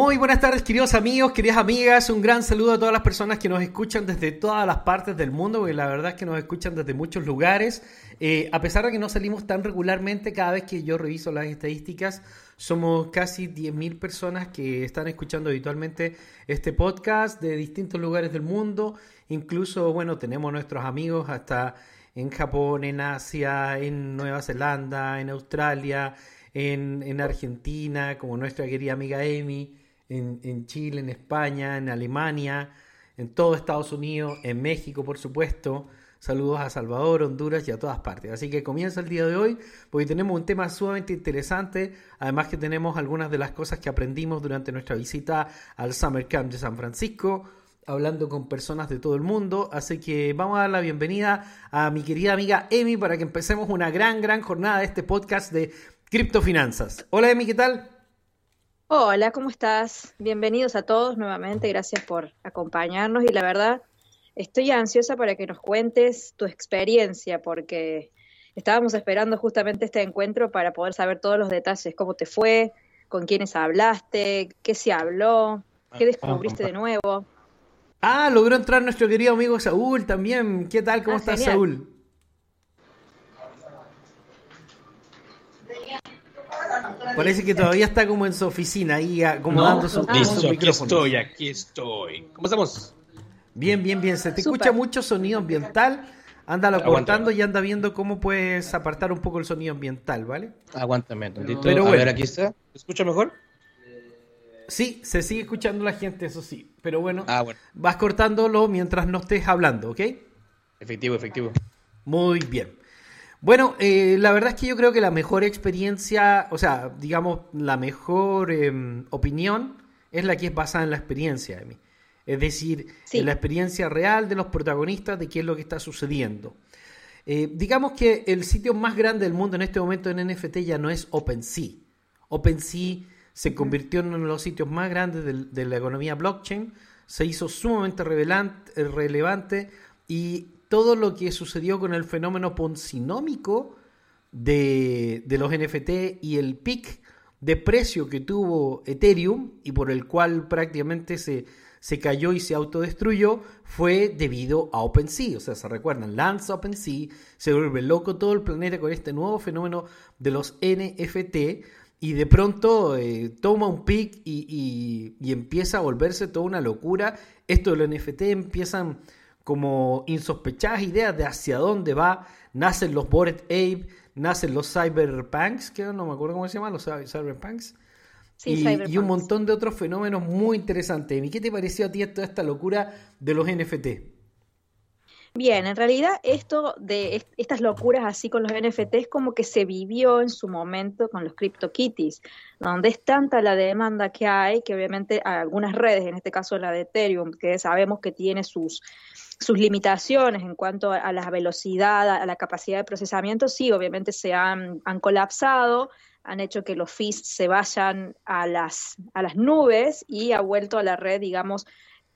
Muy buenas tardes, queridos amigos, queridas amigas. Un gran saludo a todas las personas que nos escuchan desde todas las partes del mundo, porque la verdad es que nos escuchan desde muchos lugares. Eh, a pesar de que no salimos tan regularmente, cada vez que yo reviso las estadísticas, somos casi 10.000 personas que están escuchando habitualmente este podcast de distintos lugares del mundo. Incluso, bueno, tenemos nuestros amigos hasta en Japón, en Asia, en Nueva Zelanda, en Australia, en, en Argentina, como nuestra querida amiga Amy en, Chile, en España, en Alemania, en todo Estados Unidos, en México, por supuesto. Saludos a Salvador, Honduras y a todas partes. Así que comienza el día de hoy porque tenemos un tema sumamente interesante. Además que tenemos algunas de las cosas que aprendimos durante nuestra visita al Summer Camp de San Francisco, hablando con personas de todo el mundo. Así que vamos a dar la bienvenida a mi querida amiga Emi para que empecemos una gran, gran jornada de este podcast de criptofinanzas. Hola Emi, ¿qué tal? Hola, ¿cómo estás? Bienvenidos a todos nuevamente, gracias por acompañarnos y la verdad estoy ansiosa para que nos cuentes tu experiencia porque estábamos esperando justamente este encuentro para poder saber todos los detalles, cómo te fue, con quiénes hablaste, qué se habló, qué descubriste de nuevo. Ah, logró entrar nuestro querido amigo Saúl también. ¿Qué tal? ¿Cómo ah, estás, Saúl? Parece que todavía está como en su oficina, ahí acomodando su, Listo, aquí estoy, aquí estoy. ¿Cómo estamos? Bien, bien, bien. Se te escucha mucho sonido ambiental. Ándalo cortando y anda viendo cómo puedes apartar un poco el sonido ambiental, ¿vale? Aguántame, tantito. Pero A ver, aquí está. ¿Se escucha mejor? Sí, se sigue escuchando la gente, eso sí. Pero bueno, ah, bueno. vas cortándolo mientras no estés hablando, ¿ok? Efectivo, efectivo. Muy bien. Bueno, eh, la verdad es que yo creo que la mejor experiencia, o sea, digamos, la mejor em, opinión es la que es basada en la experiencia de mí. Es decir, en la experiencia real de los protagonistas de qué es lo que está sucediendo. Eh, digamos que el sitio más grande del mundo en este momento en NFT ya no es OpenSea. OpenSea se convirtió en uno de los sitios más grandes de, la economía blockchain, se hizo sumamente relevante y todo lo que sucedió con el fenómeno poncinómico de, los NFT y el pic de precio que tuvo Ethereum y por el cual prácticamente se, se cayó y se autodestruyó fue debido a OpenSea. O sea, se recuerdan, lanza OpenSea, se vuelve loco todo el planeta con este nuevo fenómeno de los NFT y de pronto eh, toma un pic y, y, empieza a volverse toda una locura. Esto de los NFT empiezan como insospechadas ideas de hacia dónde va. Nacen los Bored Ape, nacen los Cyberpunks, que no me acuerdo cómo se llaman, los Cyberpunks. y, un montón de otros fenómenos muy interesantes. ¿Y qué te pareció a ti toda esta locura de los NFT? Bien, en realidad esto de estas locuras así con los NFT es como que se vivió en su momento con los CryptoKitties, donde es tanta la demanda que hay que obviamente algunas redes, en este caso la de Ethereum, que sabemos que tiene sus sus limitaciones en cuanto a la velocidad, a la capacidad de procesamiento, sí, obviamente se han, colapsado, han hecho que los fees se vayan a las, a las nubes y ha vuelto a la red, digamos,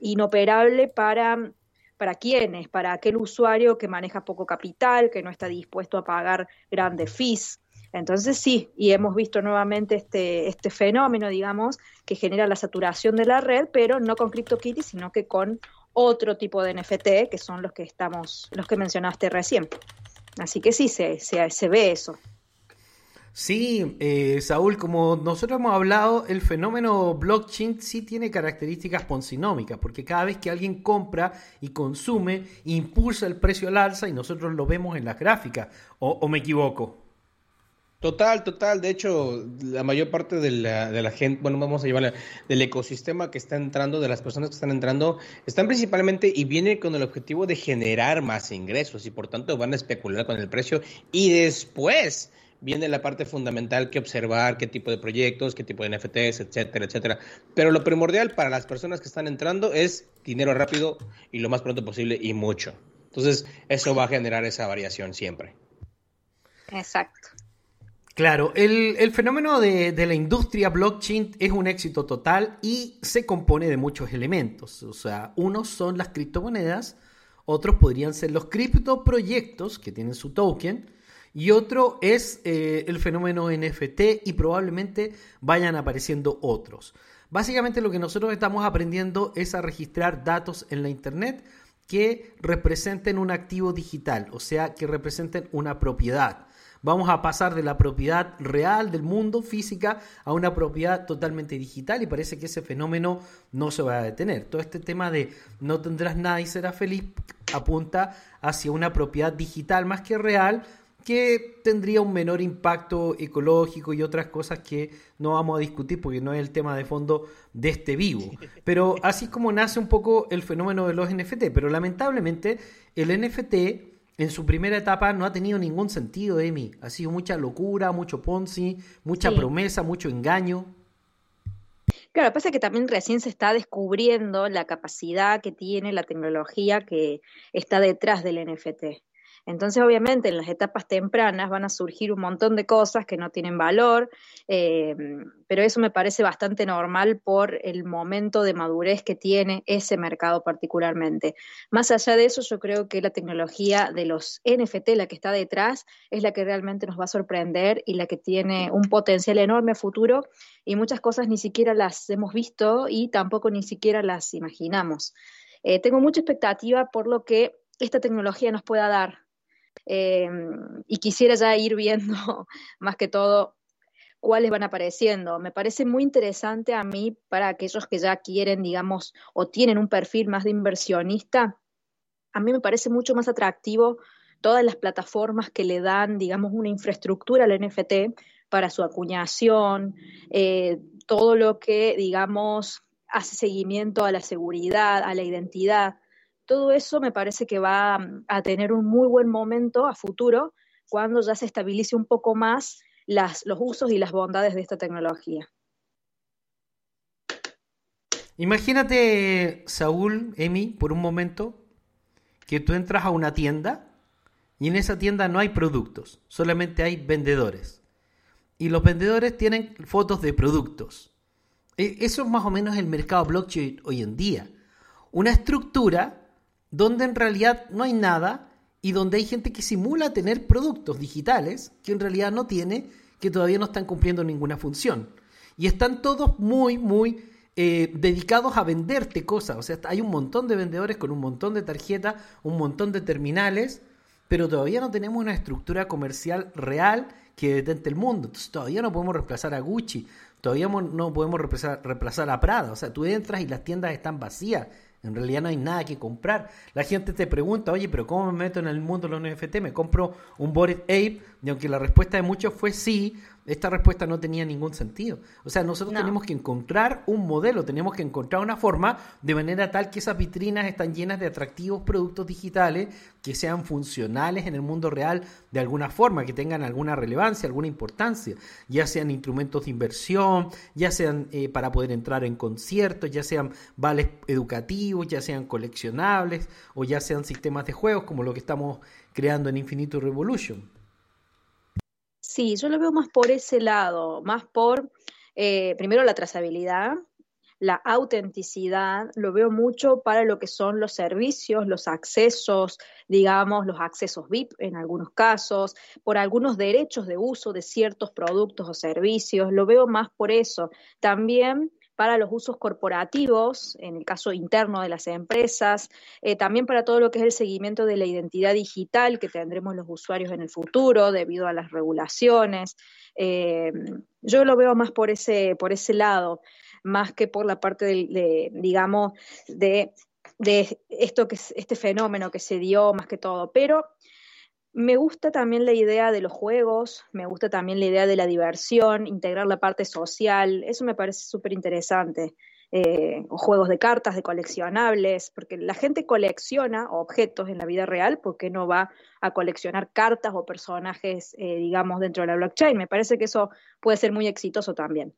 inoperable para, para quienes, para aquel usuario que maneja poco capital, que no está dispuesto a pagar grandes fees. Entonces sí, y hemos visto nuevamente este, este fenómeno, digamos, que genera la saturación de la red, pero no con CryptoKitty, sino que con otro tipo de NFT, que son los que estamos, los que mencionaste recién. Así que sí, se, se, ve eso. Sí, eh, Saúl, como nosotros hemos hablado, el fenómeno blockchain sí tiene características poncinómicas, porque cada vez que alguien compra y consume, impulsa el precio al alza y nosotros lo vemos en las gráficas, o me equivoco? Total, total. De hecho, la mayor parte de la, de la gente, bueno, vamos a llevarla, del ecosistema que está entrando, de las personas que están entrando, están principalmente y vienen con el objetivo de generar más ingresos y por tanto van a especular con el precio y después viene la parte fundamental que observar qué tipo de proyectos, qué tipo de NFTs, etcétera, etcétera. Pero lo primordial para las personas que están entrando es dinero rápido y lo más pronto posible y mucho. Entonces, eso va a generar esa variación siempre. Exacto. Claro, el, fenómeno de, la industria blockchain es un éxito total y se compone de muchos elementos. O sea, unos son las criptomonedas, otros podrían ser los criptoproyectos que tienen su token, y otro es eh, el fenómeno NFT y probablemente vayan apareciendo otros. Básicamente lo que nosotros estamos aprendiendo es a registrar datos en la Internet que representen un activo digital, o sea, que representen una propiedad. Vamos a pasar de la propiedad real del mundo física a una propiedad totalmente digital y parece que ese fenómeno no se va a detener. Todo este tema de no tendrás nada y serás feliz apunta hacia una propiedad digital más que real que tendría un menor impacto ecológico y otras cosas que no vamos a discutir porque no es el tema de fondo de este vivo. Pero así es como nace un poco el fenómeno de los NFT. Pero lamentablemente el NFT en su primera etapa no ha tenido ningún sentido, Emi. Ha sido mucha locura, mucho Ponzi, mucha promesa, mucho engaño. Claro, pasa que también recién se está descubriendo la capacidad que tiene la tecnología que está detrás del NFT. Entonces, obviamente, en las etapas tempranas van a surgir un montón de cosas que no tienen valor, eh, pero eso me parece bastante normal por el momento de madurez que tiene ese mercado particularmente. Más allá de eso, yo creo que la tecnología de los NFT, la que está detrás, es la que realmente nos va a sorprender y la que tiene un potencial enorme a futuro y muchas cosas ni siquiera las hemos visto y tampoco ni siquiera las imaginamos. Eh, tengo mucha expectativa por lo que esta tecnología nos pueda dar eh, y quisiera ya ir viendo más que todo cuáles van apareciendo. Me parece muy interesante a mí para aquellos que ya quieren, digamos, o tienen un perfil más de inversionista. A mí me parece mucho más atractivo todas las plataformas que le dan, digamos, una infraestructura al NFT para su acuñación, eh, todo lo que, digamos, hace seguimiento a la seguridad, a la identidad todo eso me parece que va mm, a tener un muy buen momento a futuro cuando ya se estabilice un poco más los usos y las bondades de esta tecnología. Imagínate, Saúl, Emi, por un momento, que tú entras a una tienda y en esa tienda no hay productos, solamente hay vendedores. Y los vendedores tienen fotos de productos. E, eso es más o menos el mercado blockchain hoy en día. Una estructura donde en realidad no hay nada y donde hay gente que simula tener productos digitales que en realidad no tiene, que todavía no están cumpliendo ninguna función. Y están todos muy, muy eh, dedicados a venderte cosas. O sea, hay un montón de vendedores con un montón de tarjetas, un montón de terminales, pero todavía no tenemos una estructura comercial real que detente el mundo. Entonces, todavía no podemos reemplazar a Gucci, todavía no podemos reemplazar, reemplazar a Prada. O sea, tú entras y las tiendas están vacías en realidad no hay nada que comprar. La gente te pregunta, oye, pero ¿cómo me meto en el mundo de los NFT? ¿Me compro un Bored Ape? Y aunque la respuesta de muchos fue sí, esta respuesta no tenía ningún sentido. O sea, nosotros tenemos que encontrar un modelo, tenemos que encontrar una forma de manera tal que esas vitrinas están llenas de atractivos productos digitales que sean funcionales en el mundo real de alguna forma, que tengan alguna relevancia, alguna importancia, ya sean instrumentos de inversión, ya sean eh, para poder entrar en conciertos, ya sean vales educativos, ya sean coleccionables o ya sean sistemas de juegos como lo que estamos creando en Infinito Revolution. Sí, yo lo veo más por ese lado, más por, eh, primero, la trazabilidad, la autenticidad, lo veo mucho para lo que son los servicios, los accesos, digamos, los accesos VIP en algunos casos, por algunos derechos de uso de ciertos productos o servicios, lo veo más por eso. También para los usos corporativos, en el caso interno de las empresas, eh, también para todo lo que es el seguimiento de la identidad digital que tendremos los usuarios en el futuro debido a las regulaciones. Eh, yo lo veo más por ese, por ese lado, más que por la parte de, digamos, de, de esto que este fenómeno que se dio más que todo. Pero me gusta también la idea de los juegos, me gusta también la idea de la diversión, integrar la parte social, eso me parece súper interesante. Eh, juegos de cartas, de coleccionables, porque la gente colecciona objetos en la vida real, ¿por qué no va a coleccionar cartas o personajes, eh, digamos, dentro de la blockchain? Me parece que eso puede ser muy exitoso también.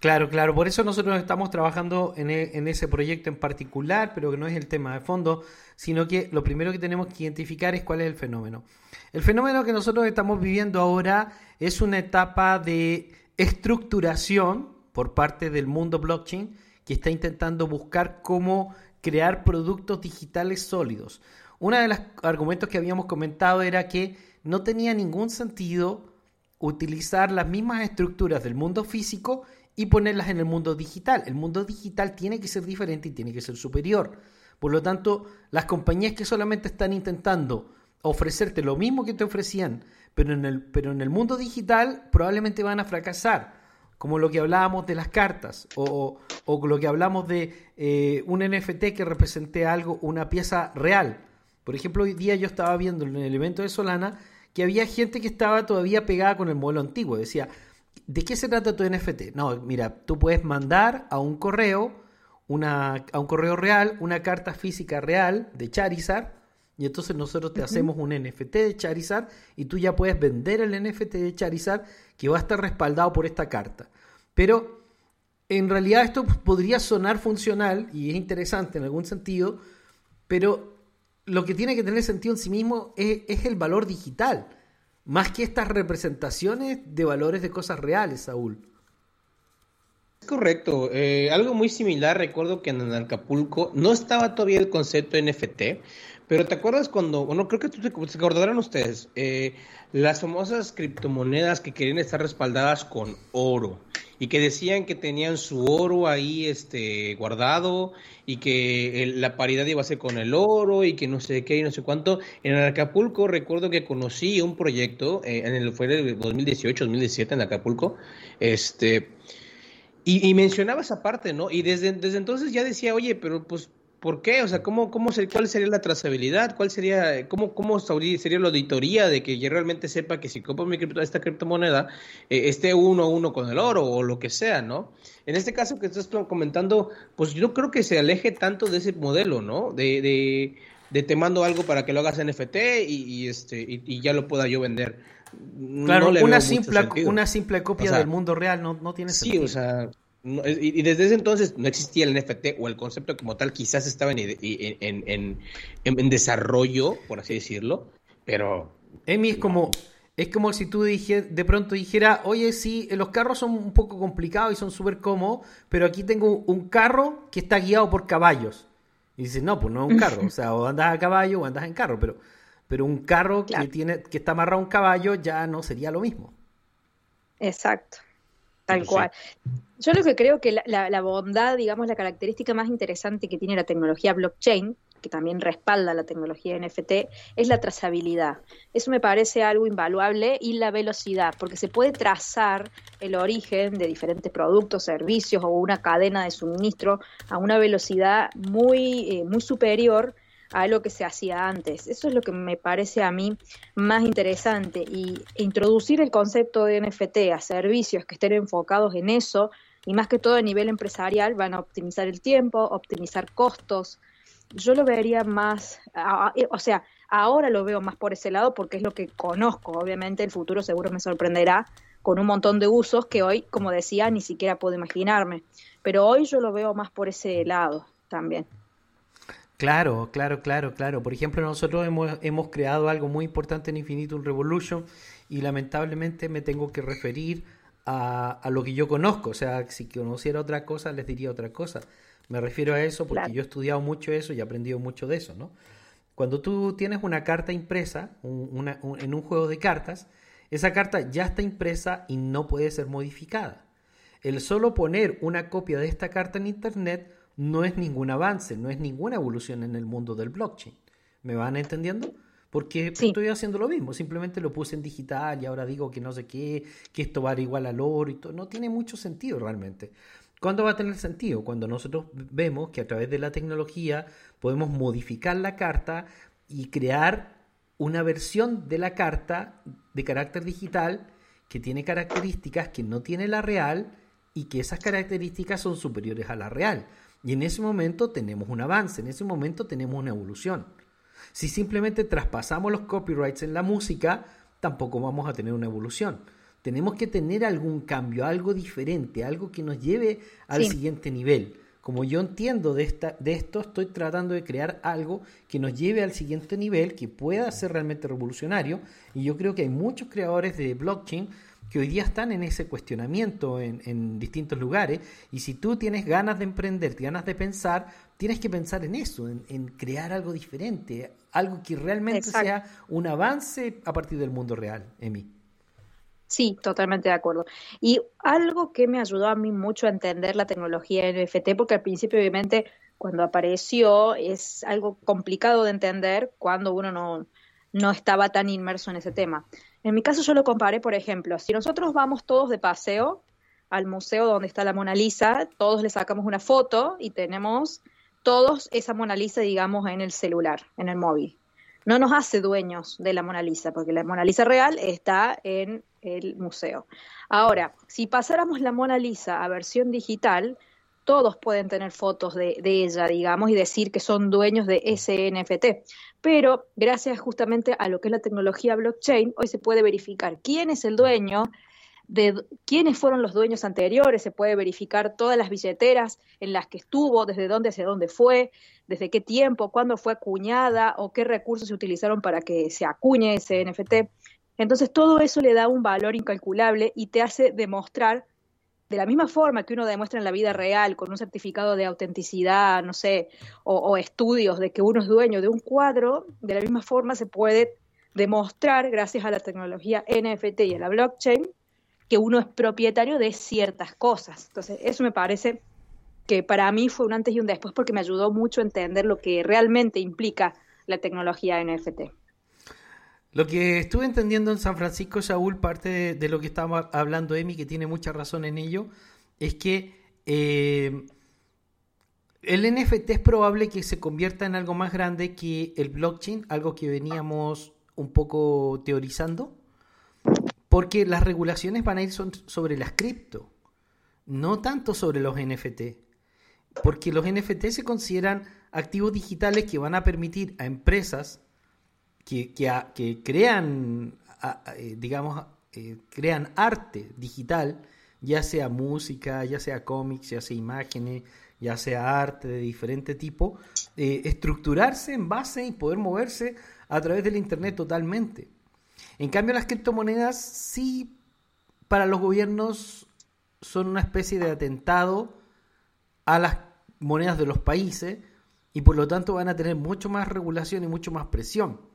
Claro, claro, por eso nosotros estamos trabajando en, e, en, ese proyecto en particular, pero que no es el tema de fondo, sino que lo primero que tenemos que identificar es cuál es el fenómeno. El fenómeno que nosotros estamos viviendo ahora es una etapa de estructuración por parte del mundo blockchain que está intentando buscar cómo crear productos digitales sólidos. Uno de los argumentos que habíamos comentado era que no tenía ningún sentido utilizar las mismas estructuras del mundo físico y ponerlas en el mundo digital. El mundo digital tiene que ser diferente y tiene que ser superior. Por lo tanto, las compañías que solamente están intentando ofrecerte lo mismo que te ofrecían, pero en el, pero en el mundo digital probablemente van a fracasar, como lo que hablábamos de las cartas o, o lo que hablamos de eh, un NFT que represente algo, una pieza real. Por ejemplo, hoy día yo estaba viendo en el evento de Solana que había gente que estaba todavía pegada con el modelo antiguo. Decía, ¿de qué se trata tu NFT? No, mira, tú puedes mandar a un correo, una, a un correo real, una carta física real de Charizard, y entonces nosotros te hacemos un NFT de Charizard y tú ya puedes vender el NFT de Charizard que va a estar respaldado por esta carta. Pero en realidad esto podría sonar funcional y es interesante en algún sentido, pero lo que tiene que tener sentido en sí mismo es, el valor digital, más que estas representaciones de valores de cosas reales, Saúl. Es correcto. Eh, algo muy similar, recuerdo que en Acapulco no estaba todavía el concepto NFT, pero ¿te acuerdas cuando, bueno, creo que tú te, se acordarán ustedes, eh, las famosas criptomonedas que querían estar respaldadas con oro y que decían que tenían su oro ahí este guardado y que la paridad iba a ser con el oro y que no sé qué y no sé cuánto. En Acapulco recuerdo que conocí un proyecto, eh, en el, fue el 2018, 2017 en Acapulco, este... Y, y mencionaba esa parte, ¿no? Y desde, desde entonces ya decía, oye, pero pues ¿Por qué? O sea, ¿cómo, cómo ¿cuál sería la trazabilidad? ¿Cuál sería, cómo, cómo sería la auditoría de que yo realmente sepa que si compro mi cripto, esta criptomoneda eh, esté uno a uno con el oro o lo que sea, ¿no? En este caso que estás comentando, pues yo creo que se aleje tanto de ese modelo, ¿no? De, de, de te mando algo para que lo hagas NFT y, este y, ya lo pueda yo vender. Claro, una, simple, una simple copia del mundo real no, no tiene sentido. Sí, o sea, y, desde ese entonces no existía el NFT o el concepto como tal, quizás estaba en, en, en, desarrollo, por así decirlo, pero... Emi es como, es como si tú dije, de pronto dijera, oye, sí, los carros son un poco complicados y son súper cómodos, pero aquí tengo un carro que está guiado por caballos. Y dices, no, pues no es un carro, o sea, o andas a caballo o andas en carro, pero, pero un carro que, tiene, que está amarrado a un caballo ya no sería lo mismo. Exacto. Tal cual. Yo lo que creo que la, bondad, digamos, la característica más interesante que tiene la tecnología blockchain, que también respalda la tecnología NFT, es la trazabilidad. Eso me parece algo invaluable y la velocidad, porque se puede trazar el origen de diferentes productos, servicios o una cadena de suministro a una velocidad muy, eh, muy superior a lo que se hacía antes. Eso es lo que me parece a mí más interesante y introducir el concepto de NFT a servicios que estén enfocados en eso y más que todo a nivel empresarial van a optimizar el tiempo, optimizar costos. Yo lo vería más, o sea, ahora lo veo más por ese lado porque es lo que conozco. Obviamente el futuro seguro me sorprenderá con un montón de usos que hoy, como decía, ni siquiera puedo imaginarme. Pero hoy yo lo veo más por ese lado también. Claro, claro, claro, claro. Por ejemplo, nosotros hemos, hemos creado algo muy importante en Infinitum Revolution y lamentablemente me tengo que referir a, a, lo que yo conozco. O sea, si conociera otra cosa, les diría otra cosa. Me refiero a eso porque yo he estudiado mucho eso y he aprendido mucho de eso, ¿no? Cuando tú tienes una carta impresa en un juego de cartas, esa carta ya está impresa y no puede ser modificada. El solo poner una copia de esta carta en Internet no es ningún avance, no es ninguna evolución en el mundo del blockchain. ¿Me van entendiendo? Porque estoy haciendo lo mismo, simplemente lo puse en digital y ahora digo que no sé qué, que esto va a igual al oro y todo. No tiene mucho sentido realmente. ¿Cuándo va a tener sentido? Cuando nosotros vemos que a través de la tecnología podemos modificar la carta y crear una versión de la carta de carácter digital que tiene características que no tiene la real y que esas características son superiores a la real. Y en ese momento tenemos un avance, en ese momento tenemos una evolución. Si simplemente traspasamos los copyrights en la música, tampoco vamos a tener una evolución. Tenemos que tener algún cambio, algo diferente, algo que nos lleve al siguiente nivel. Como yo entiendo de, esta, de esto, estoy tratando de crear algo que nos lleve al siguiente nivel, que pueda ser realmente revolucionario. Y yo creo que hay muchos creadores de blockchain que hoy día están en ese cuestionamiento en, distintos lugares. Y si tú tienes ganas de emprender, ganas de pensar, tienes que pensar en eso, en, crear algo diferente, algo que realmente sea un avance a partir del mundo real, Emi. Sí, totalmente de acuerdo. Y algo que me ayudó a mí mucho a entender la tecnología NFT, porque al principio obviamente cuando apareció es algo complicado de entender cuando uno no, no estaba tan inmerso en ese tema. En mi caso yo lo comparé, por ejemplo, si nosotros vamos todos de paseo al museo donde está la Mona Lisa, todos le sacamos una foto y tenemos todos esa Mona Lisa, digamos, en el celular, en el móvil. No nos hace dueños de la Mona Lisa, porque la Mona Lisa real está en el museo. Ahora, si pasáramos la Mona Lisa a versión digital, todos pueden tener fotos de, ella, digamos, y decir que son dueños de ese NFT. Pero gracias justamente a lo que es la tecnología blockchain, hoy se puede verificar quién es el dueño, de quiénes fueron los dueños anteriores, se puede verificar todas las billeteras en las que estuvo, desde dónde hacia dónde fue, desde qué tiempo, cuándo fue acuñada o qué recursos se utilizaron para que se acuñe ese NFT. Entonces todo eso le da un valor incalculable y te hace demostrar de la misma forma que uno demuestra en la vida real con un certificado de autenticidad, no sé, o, estudios de que uno es dueño de un cuadro, de la misma forma se puede demostrar, gracias a la tecnología NFT y a la blockchain, que uno es propietario de ciertas cosas. Entonces, eso me parece que para mí fue un antes y un después porque me ayudó mucho a entender lo que realmente implica la tecnología NFT. Lo que estuve entendiendo en San Francisco, Saúl, parte de, lo que estaba hablando Emi, que tiene mucha razón en ello, es que eh, el NFT es probable que se convierta en algo más grande que el blockchain, algo que veníamos un poco teorizando, porque las regulaciones van a ir sobre las cripto, no tanto sobre los NFT, porque los NFT se consideran activos digitales que van a permitir a empresas que, crean, eh, digamos, eh, crean arte digital, ya sea música, ya sea cómics, ya sea imágenes, ya sea arte de diferente tipo, eh, estructurarse en base y poder moverse a través del Internet totalmente. En cambio, las criptomonedas sí, para los gobiernos, son una especie de atentado a las monedas de los países y por lo tanto van a tener mucho más regulación y mucho más presión.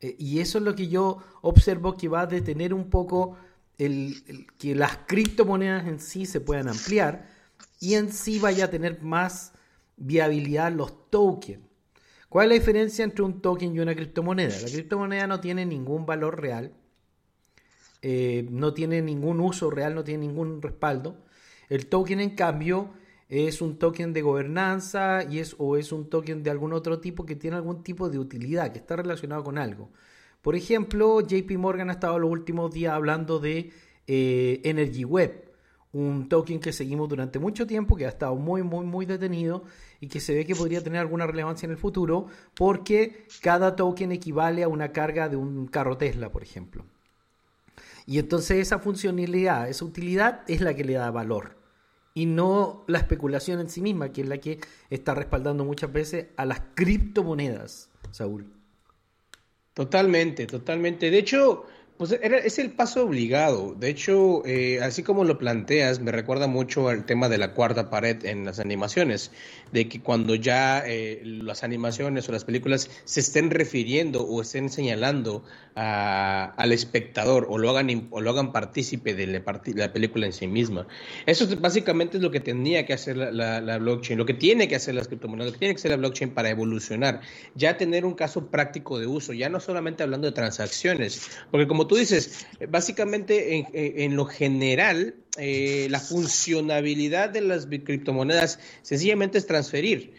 Eh, y eso es lo que yo observo que va a detener un poco el, que las criptomonedas en sí se puedan ampliar y en sí vaya a tener más viabilidad los tokens. ¿Cuál es la diferencia entre un token y una criptomoneda? La criptomoneda no tiene ningún valor real, eh, no tiene ningún uso real, no tiene ningún respaldo. El token, en cambio, es un token de gobernanza y es, o es un token de algún otro tipo que tiene algún tipo de utilidad, que está relacionado con algo. Por ejemplo, JP Morgan ha estado los últimos días hablando de eh, Energy Web, un token que seguimos durante mucho tiempo, que ha estado muy, muy, muy detenido y que se ve que podría tener alguna relevancia en el futuro, porque cada token equivale a una carga de un carro Tesla, por ejemplo. Y entonces esa funcionalidad, esa utilidad es la que le da valor y no la especulación en sí misma, que es la que está respaldando muchas veces a las criptomonedas, Saúl. Totalmente, totalmente. De hecho, pues es el paso obligado. De hecho, eh, así como lo planteas, me recuerda mucho al tema de la cuarta pared en las animaciones, de que cuando ya eh, las animaciones o las películas se estén refiriendo o estén señalando al espectador o lo hagan o lo hagan partícipe de la, película en sí misma. Eso básicamente es lo que tenía que hacer la, blockchain, lo que tiene que hacer las criptomonedas, lo que tiene que hacer la blockchain para evolucionar, ya tener un caso práctico de uso, ya no solamente hablando de transacciones, porque como tú dices, básicamente en, lo general, eh, la funcionabilidad de las criptomonedas sencillamente es transferir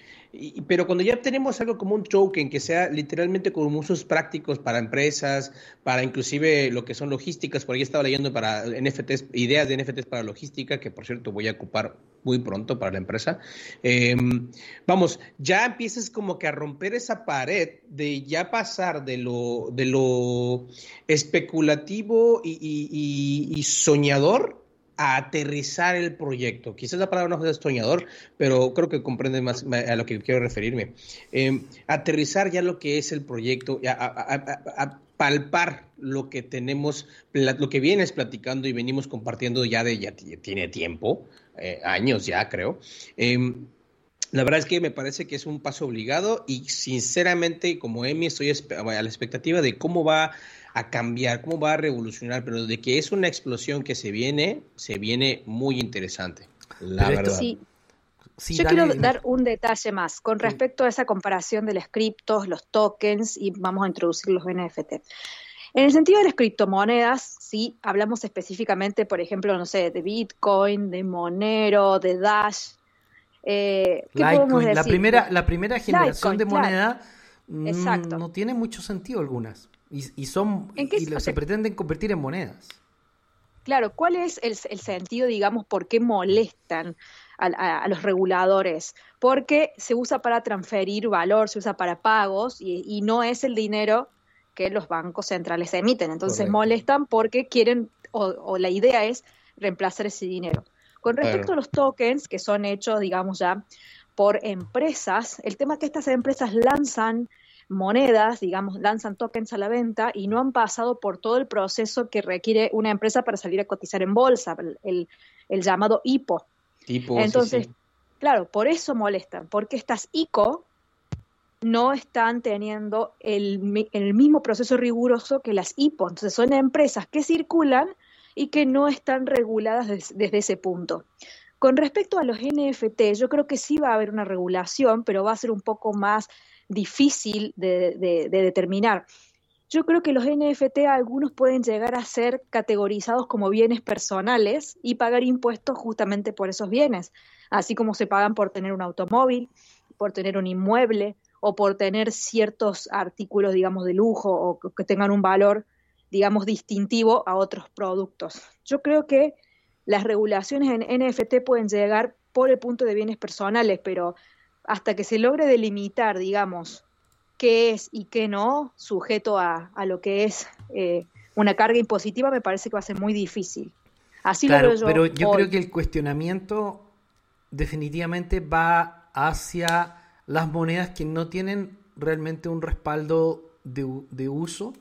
pero cuando ya tenemos algo como un token que sea literalmente con usos prácticos para empresas, para inclusive lo que son logísticas, por ahí estaba leyendo para NFTs, ideas de NFTs para logística, que por cierto voy a ocupar muy pronto para la empresa. Em, vamos, ya empiezas como que a romper esa pared de ya pasar de lo, de lo especulativo y soñador a aterrizar el proyecto. Quizás la palabra no es soñador, pero creo que comprende más a lo que quiero referirme. Em, aterrizar ya lo que es el proyecto, a, palpar lo que tenemos, lo que vienes platicando y venimos compartiendo ya de ya tiene tiempo, eh, años ya creo. Em, La verdad es que me parece que es un paso obligado y sinceramente, como Emi, estoy a la expectativa de cómo va a cambiar, cómo va a revolucionar, pero de que es una explosión que se viene, se viene muy interesante. La verdad. Yo quiero dar un detalle más con respecto a esa comparación de los criptos, los tokens y vamos a introducir los NFT. En el sentido de las criptomonedas, sí, hablamos específicamente, por ejemplo, no sé, de Bitcoin, de Monero, de Dash. Eh, La primera, la primera generación de moneda mm, no tiene mucho sentido algunas. Y, son y se pretenden convertir en monedas. Claro, ¿cuál es el, sentido, digamos, por qué molestan a, los reguladores? Porque se usa para transferir valor, se usa para pagos y, no es el dinero que los bancos centrales emiten. Entonces molestan porque quieren, o, la idea es reemplazar ese dinero. Con respecto a los tokens, que son hechos, digamos ya, por empresas, el tema es que estas empresas lanzan monedas, digamos, lanzan tokens a la venta y no han pasado por todo el proceso que requiere una empresa para salir a cotizar en bolsa, el, llamado IPO. Entonces, claro, por eso molestan, porque estas ICO no están teniendo el, el, mismo proceso riguroso que las IPO. Entonces, son empresas que circulan y que no están reguladas desde ese punto. Con respecto a los NFT, yo creo que sí va a haber una regulación, pero va a ser un poco más difícil de, determinar. Yo creo que los NFT algunos pueden llegar a ser categorizados como bienes personales y pagar impuestos justamente por esos bienes, así como se pagan por tener un automóvil, por tener un inmueble o por tener ciertos artículos, digamos, de lujo o que tengan un valor, digamos, distintivo a otros productos. Yo creo que las regulaciones en NFT pueden llegar por el punto de bienes personales, pero hasta que se logre delimitar, digamos, qué es y qué no, sujeto a, lo que es eh, una carga impositiva, me parece que va a ser muy difícil. Así lo veo yo. Pero yo creo que el cuestionamiento definitivamente va hacia las monedas que no tienen realmente un respaldo de, de uso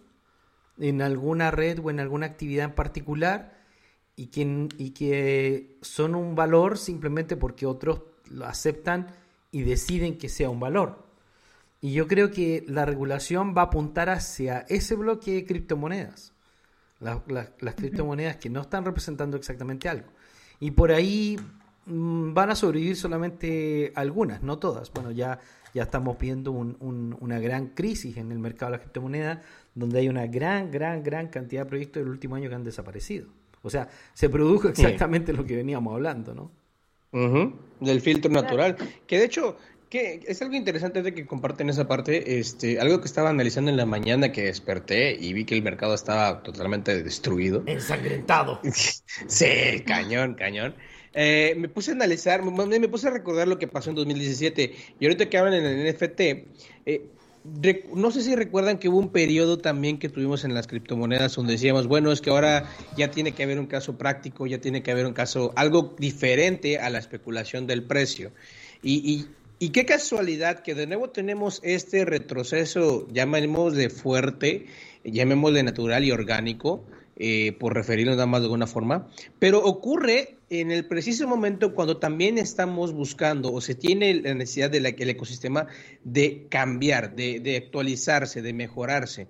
en alguna red o en alguna actividad en particular y que, y que son un valor simplemente porque otros lo aceptan y deciden que sea un valor. Y yo creo que la regulación va a apuntar hacia ese bloque de criptomonedas, las criptomonedas que no están representando exactamente algo. Y por ahí mm, van a sobrevivir solamente algunas, no todas. Bueno, ya, ya estamos viendo una gran crisis en el mercado de las criptomonedas, donde hay una gran, gran, gran cantidad de proyectos del último año que han desaparecido. O sea, se produjo exactamente lo que veníamos hablando, ¿no? Del filtro natural. Que de hecho, que es algo interesante de que comparten esa parte. Este, algo que estaba analizando en la mañana que desperté y vi que el mercado estaba totalmente destruido. Ensangrentado. sí, cañón, cañón. Eh, me puse a analizar, me, puse a recordar lo que pasó en 2017. Y ahorita que hablan en el NFT, eh, no sé si recuerdan que hubo un periodo también que tuvimos en las criptomonedas donde decíamos, bueno, es que ahora ya tiene que haber un caso práctico, ya tiene que haber un caso, algo diferente a la especulación del precio. Y, y, qué casualidad que de nuevo tenemos este retroceso, llamémosle fuerte, llamémosle natural y orgánico, eh, por referirnos nada más de alguna forma, pero ocurre en el preciso momento cuando también estamos buscando o se tiene la necesidad del ecosistema de cambiar, de, de actualizarse, de mejorarse.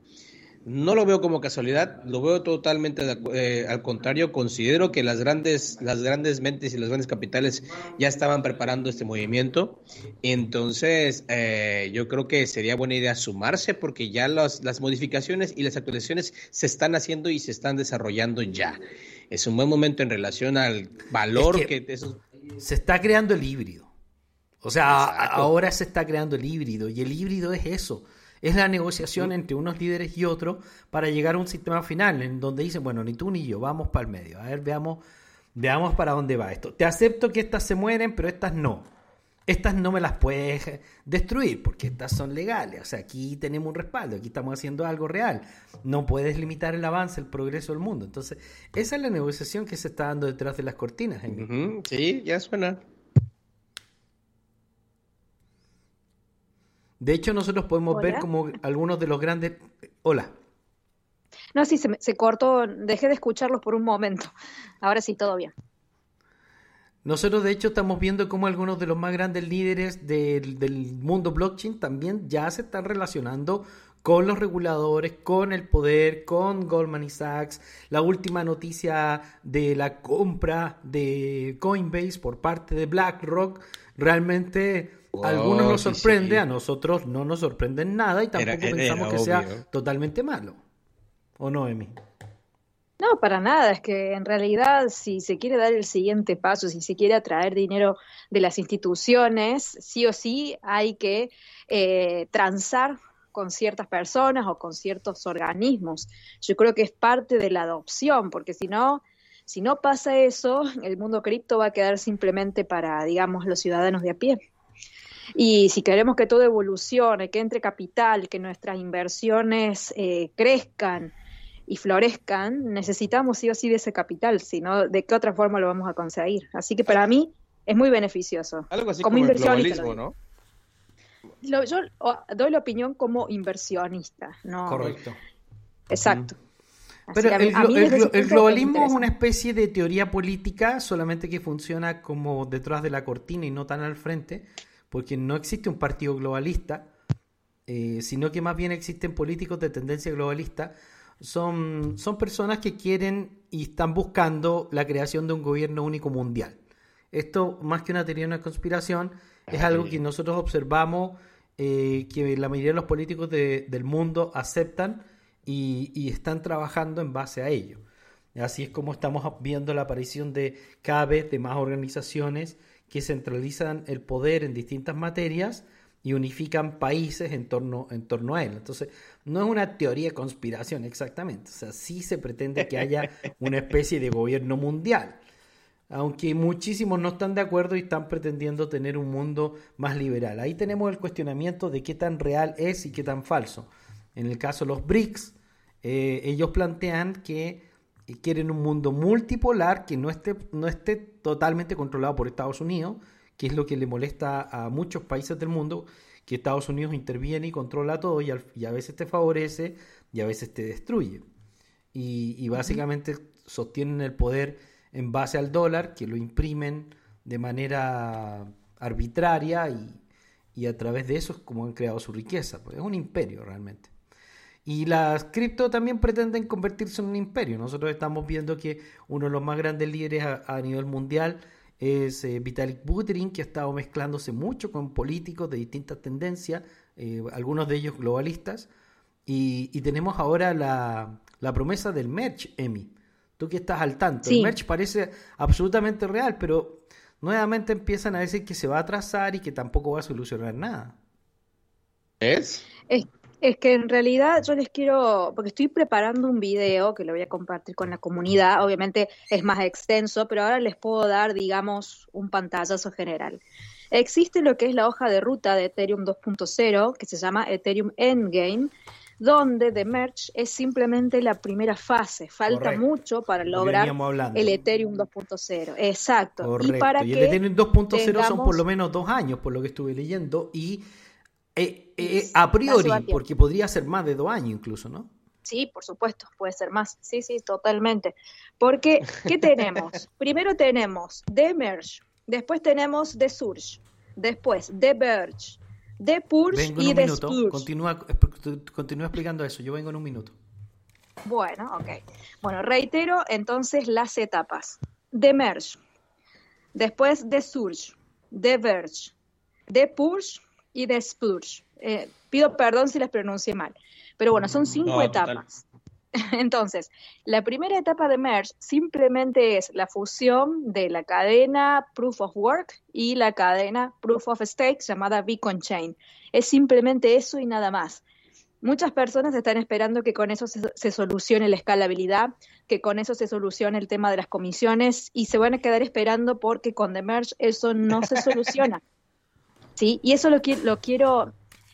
No lo veo como casualidad, lo veo totalmente eh, al contrario. Considero que las grandes, las grandes mentes y los grandes capitales ya estaban preparando este movimiento. Entonces, eh, yo creo que sería buena idea sumarse porque ya las modificaciones y las actualizaciones se están haciendo y se están desarrollando ya. Es un buen momento en relación al valor que, se está creando el híbrido. O sea, ahora se está creando el híbrido y el híbrido es eso es la negociación entre unos líderes y otros para llegar a un sistema final en donde dicen, bueno, ni tú ni yo, vamos para el medio. A ver, veamos, veamos para dónde va esto. Te acepto que estas se mueren, pero estas no. Estas no me las puedes destruir porque estas son legales. O sea, aquí tenemos un respaldo, aquí estamos haciendo algo real. No puedes limitar el avance, el progreso del mundo. Entonces, esa es la negociación que se está dando detrás de las cortinas. Sí, ya suena. De hecho, nosotros podemos ver como algunos de los grandes... Hola. No, sí, se, se cortó, dejé de escucharlos por un momento. Ahora sí, todo bien. Nosotros de hecho estamos viendo cómo algunos de los más grandes líderes del, del mundo blockchain también ya se están relacionando con los reguladores, con el poder, con Goldman Sachs. La última noticia de la compra de Coinbase por parte de BlackRock realmente algunos nos sorprende, a nosotros no nos sorprende nada y tampoco pensamos que sea totalmente malo. ¿O no, Emi? No, para nada. Es que en realidad, si se quiere dar el siguiente paso, si se quiere atraer dinero de las instituciones, sí o sí hay que eh, transar con ciertas personas o con ciertos organismos. Yo creo que es parte de la adopción, porque si no, si no pasa eso, el mundo cripto va a quedar simplemente para, digamos, los ciudadanos de a pie. Y si queremos que todo evolucione, que entre capital, que nuestras inversiones eh, crezcan y florezcan, necesitamos sí o sí de ese capital, si no, ¿de qué otra forma lo vamos a conseguir? Así que para mí es muy beneficioso. Algo así como, como ¿no? yo doy la opinión como inversionista, ¿no? Correcto. Exacto. Pero el, globalismo es una especie de teoría política, solamente que funciona como detrás de la cortina y no tan al frente, porque no existe un partido globalista, eh, sino que más bien existen políticos de tendencia globalista. Son, son personas que quieren y están buscando la creación de un gobierno único mundial. Esto, más que una teoría de una conspiración, es algo que nosotros observamos eh, que la mayoría de los políticos del mundo aceptan y, están trabajando en base a ello. Así es como estamos viendo la aparición de cada de más organizaciones que centralizan el poder en distintas materias y unifican países en torno, en torno a él. Entonces, no es una teoría de conspiración exactamente. O sea, sí se pretende que haya una especie de gobierno mundial aunque muchísimos no están de acuerdo y están pretendiendo tener un mundo más liberal. Ahí tenemos el cuestionamiento de qué tan real es y qué tan falso. En el caso de los BRICS, eh, ellos plantean que quieren un mundo multipolar que no esté, no esté totalmente controlado por Estados Unidos, que es lo que le molesta a muchos países del mundo, que Estados Unidos interviene y controla todo y, a veces te favorece y a veces te destruye. y básicamente sostienen el poder en base al dólar, que lo imprimen de manera arbitraria y, a través de eso es como han creado su riqueza. Pues es un imperio realmente. Y las cripto también pretenden convertirse en un imperio. Nosotros estamos viendo que uno de los más grandes líderes a, nivel mundial es eh, Vitalik Buterin, que ha estado mezclándose mucho con políticos de distintas tendencias, eh, algunos de ellos globalistas. Y, tenemos ahora la, la promesa del merch, EMI, Tú que estás al tanto. El merch parece absolutamente real, pero nuevamente empiezan a decir que se va a atrasar y que tampoco va a solucionar nada. ¿Es? Es, que en realidad yo les quiero, porque estoy preparando un video que lo voy a compartir con la comunidad, obviamente es más extenso, pero ahora les puedo dar, digamos, un pantallazo general. Existe lo que es la hoja de ruta de Ethereum 2.0, que se llama Ethereum Endgame, donde The Merge es simplemente la primera fase. Falta mucho para lograr el Ethereum 2.0. Exacto. Y, para el Ethereum 2.0 son por lo menos dos años, por lo que estuve leyendo, y eh, eh, a priori, porque podría ser más de dos años incluso, ¿no? Sí, por supuesto, puede ser más. Sí, sí, totalmente. Porque, ¿qué tenemos? Primero tenemos The Merge, después tenemos The Surge, después The Verge, de Purge y de minuto. Continúa, continúa explicando eso. Yo vengo en un minuto. Bueno, ok. Bueno, reitero entonces las etapas. De Merge, después de Surge, de Verge, de Purge y de Spurge. Eh, pido perdón si les pronuncié mal. Pero bueno, son cinco etapas. Entonces, la primera etapa de Merge simplemente es la fusión de la cadena Proof of Work y la cadena Proof of Stake llamada Beacon Chain. Es simplemente eso y nada más. Muchas personas están esperando que con eso se, solucione la escalabilidad, que con eso se solucione el tema de las comisiones y se van a quedar esperando porque con The Merge eso no se soluciona. ¿Sí? Y eso lo, lo quiero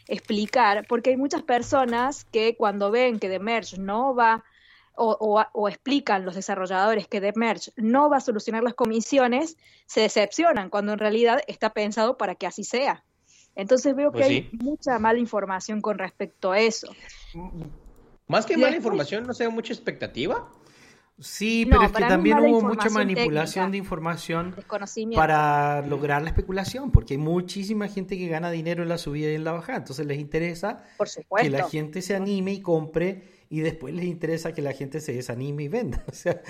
explicar, porque hay muchas personas que cuando ven que The Merge no va, o, explican los desarrolladores que The Merge no va a solucionar las comisiones, se decepcionan, cuando en realidad está pensado para que así sea. Entonces veo que pues hay mucha mala información con respecto a eso. Más que mala información, ¿no sea mucha expectativa? Sí, pero es que también hubo mucha manipulación de información para lograr la especulación, porque hay muchísima gente que gana dinero en la subida y en la bajada, entonces les interesa que la gente se anime y compre y después les interesa que la gente se desanime y venda. O sea,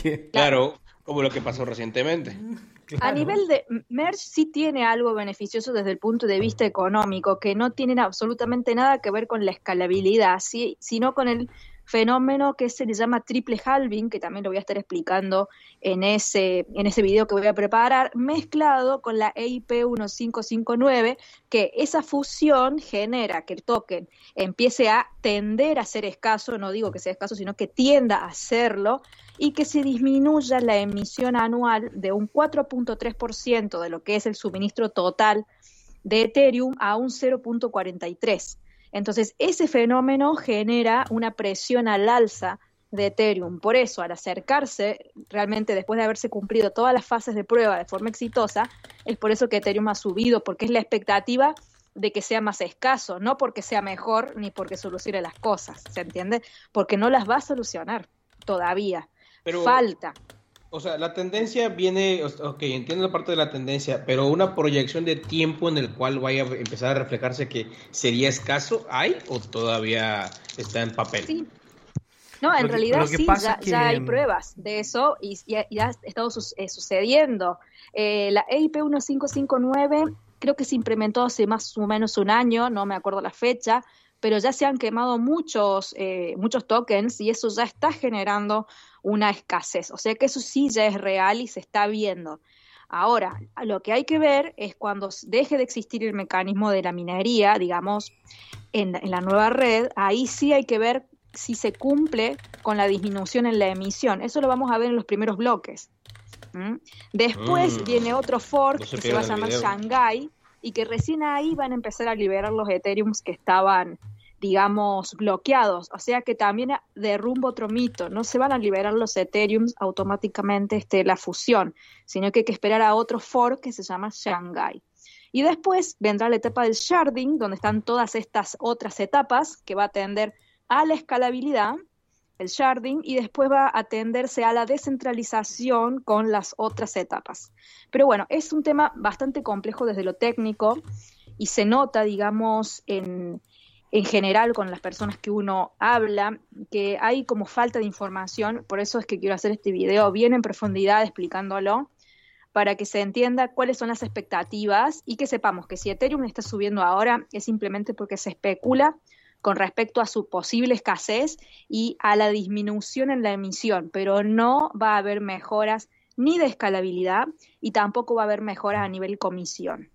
que... Claro, como lo que pasó recientemente. A nivel de Merge sí tiene algo beneficioso desde el punto de vista económico, que no tiene absolutamente nada que ver con la escalabilidad, sino con el fenómeno que se le llama triple halving, que también lo voy a estar explicando en ese, en ese video que voy a preparar, mezclado con la EIP 1559, que esa fusión genera que el token empiece a tender a ser escaso, no digo que sea escaso, sino que tienda a serlo, y que se disminuya la emisión anual de un 4.3% de lo que es el suministro total de Ethereum a un 0.43%. Entonces, ese fenómeno genera una presión al alza de Ethereum. Por eso, al acercarse, realmente después de haberse cumplido todas las fases de prueba de forma exitosa, es por eso que Ethereum ha subido, porque es la expectativa de que sea más escaso, no porque sea mejor ni porque solucione las cosas, ¿se entiende? Porque no las va a solucionar todavía. Falta. O sea, la tendencia viene, ok, entiendo la parte de la tendencia, pero una proyección de tiempo en el cual vaya a empezar a reflejarse que sería escaso, ¿hay o todavía está en papel? Sí. No, en realidad sí, ya, hay pruebas de eso y, ya ha estado eh, sucediendo. Eh, la EIP 1559 creo que se implementó hace más o menos un año, no me acuerdo la fecha, pero ya se han quemado muchos, eh, muchos tokens y eso ya está generando una escasez. O sea que eso sí ya es real y se está viendo. Ahora, lo que hay que ver es cuando deje de existir el mecanismo de la minería, digamos, en, la nueva red, ahí sí hay que ver si se cumple con la disminución en la emisión. Eso lo vamos a ver en los primeros bloques. Después mm. viene otro fork que se va a llamar Shanghai y que recién ahí van a empezar a liberar los Ethereums que estaban digamos, bloqueados. O sea que también derrumba otro mito. No se van a liberar los Ethereum automáticamente este, la fusión, sino que hay que esperar a otro fork que se llama Shanghai. Y después vendrá la etapa del sharding, donde están todas estas otras etapas que va a atender a la escalabilidad, el sharding, y después va a atenderse a la descentralización con las otras etapas. Pero bueno, es un tema bastante complejo desde lo técnico y se nota, digamos, en, en general con las personas que uno habla, que hay como falta de información, por eso es que quiero hacer este video bien en profundidad explicándolo, para que se entienda cuáles son las expectativas y que sepamos que si Ethereum está subiendo ahora es simplemente porque se especula con respecto a su posible escasez y a la disminución en la emisión, pero no va a haber mejoras ni de escalabilidad y tampoco va a haber mejoras a nivel comisión.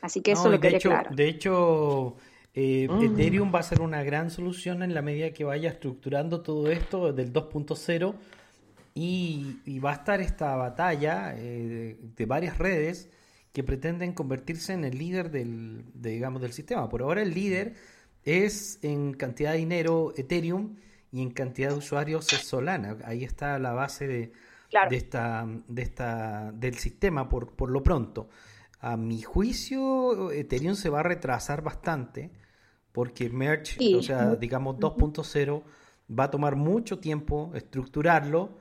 Así que eso lo quería claro. De hecho, eh, ah. Ethereum va a ser una gran solución en la medida que vaya estructurando todo esto del 2.0 y, va a estar esta batalla eh, de varias redes que pretenden convertirse en el líder del, digamos, del sistema. Por ahora el líder es en cantidad de dinero Ethereum y en cantidad de usuarios es Solana. Ahí está la base de, de esta, de esta, del sistema por, por lo pronto. A mi juicio, Ethereum se va a retrasar bastante porque Merge, o sea, digamos 2.0, va a tomar mucho tiempo estructurarlo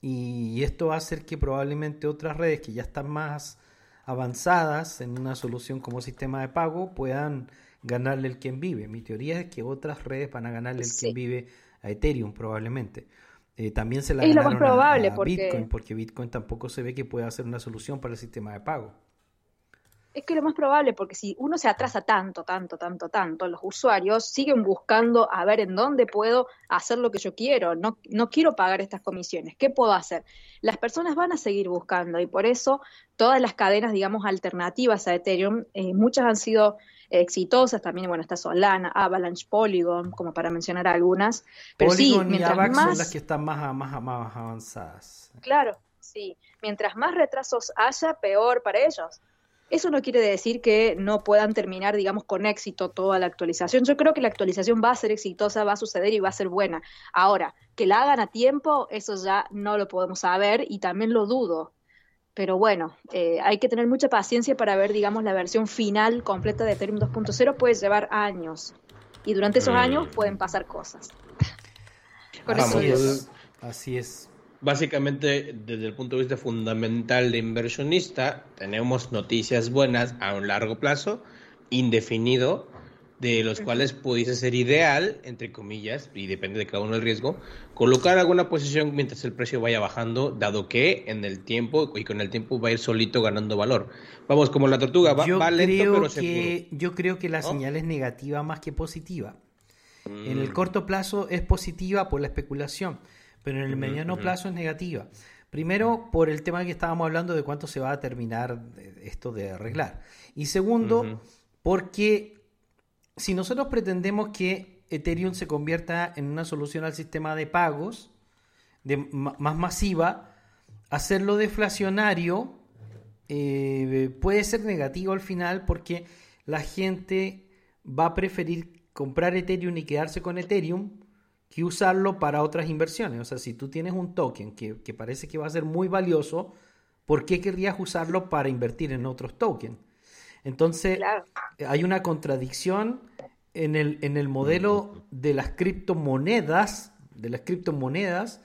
y esto va a hacer que probablemente otras redes que ya están más avanzadas en una solución como sistema de pago puedan ganarle el quien vive. Mi teoría es que otras redes van a ganarle el quien vive a Ethereum probablemente. Eh, también se la es ganaron probable a, Bitcoin porque Bitcoin tampoco se ve que pueda ser una solución para el sistema de pago. Es que lo más probable, porque si uno se atrasa tanto, tanto, tanto, tanto, los usuarios siguen buscando a ver en dónde puedo hacer lo que yo quiero. No, no quiero pagar estas comisiones. ¿Qué puedo hacer? Las personas van a seguir buscando y por eso todas las cadenas, digamos, alternativas a Ethereum, eh, muchas han sido exitosas también, bueno, está Solana, Avalanche, Polygon, como para mencionar algunas. Pero Polygon sí, y Avax más... son las que están más, más, más avanzadas. Claro, sí. Mientras más retrasos haya, peor para ellos. Eso no quiere decir que no puedan terminar, digamos, con éxito toda la actualización. Yo creo que la actualización va a ser exitosa, va a suceder y va a ser buena. Ahora, que la hagan a tiempo, eso ya no lo podemos saber y también lo dudo. Pero bueno, eh, hay que tener mucha paciencia para ver, digamos, la versión final completa de Ethereum 2.0 puede llevar años. Y durante esos mm. años pueden pasar cosas. Así es. Básicamente, desde el punto de vista fundamental de inversionista, tenemos noticias buenas a un largo plazo, indefinido, de los cuales pudiese ser ideal, entre comillas, y depende de cada uno el riesgo, colocar alguna posición mientras el precio vaya bajando, dado que en el tiempo y con el tiempo va a ir solito ganando valor. Vamos, como la tortuga, va, yo lento pero que, Yo creo que la señal es negativa más que positiva. En el mm. corto plazo es positiva por la especulación, pero en el mediano plazo es negativa. Primero, por el tema que estábamos hablando de cuánto se va a terminar esto de arreglar. Y segundo, porque si nosotros pretendemos que Ethereum se convierta en una solución al sistema de pagos de, más masiva, hacerlo deflacionario eh, puede ser negativo al final porque la gente va a preferir comprar Ethereum y quedarse con Ethereum que usarlo para otras inversiones. O sea, si tú tienes un token que, que parece que va a ser muy valioso, ¿por qué querrías usarlo para invertir en otros tokens? Entonces, hay una contradicción en el, en el modelo de las criptomonedas, de las criptomonedas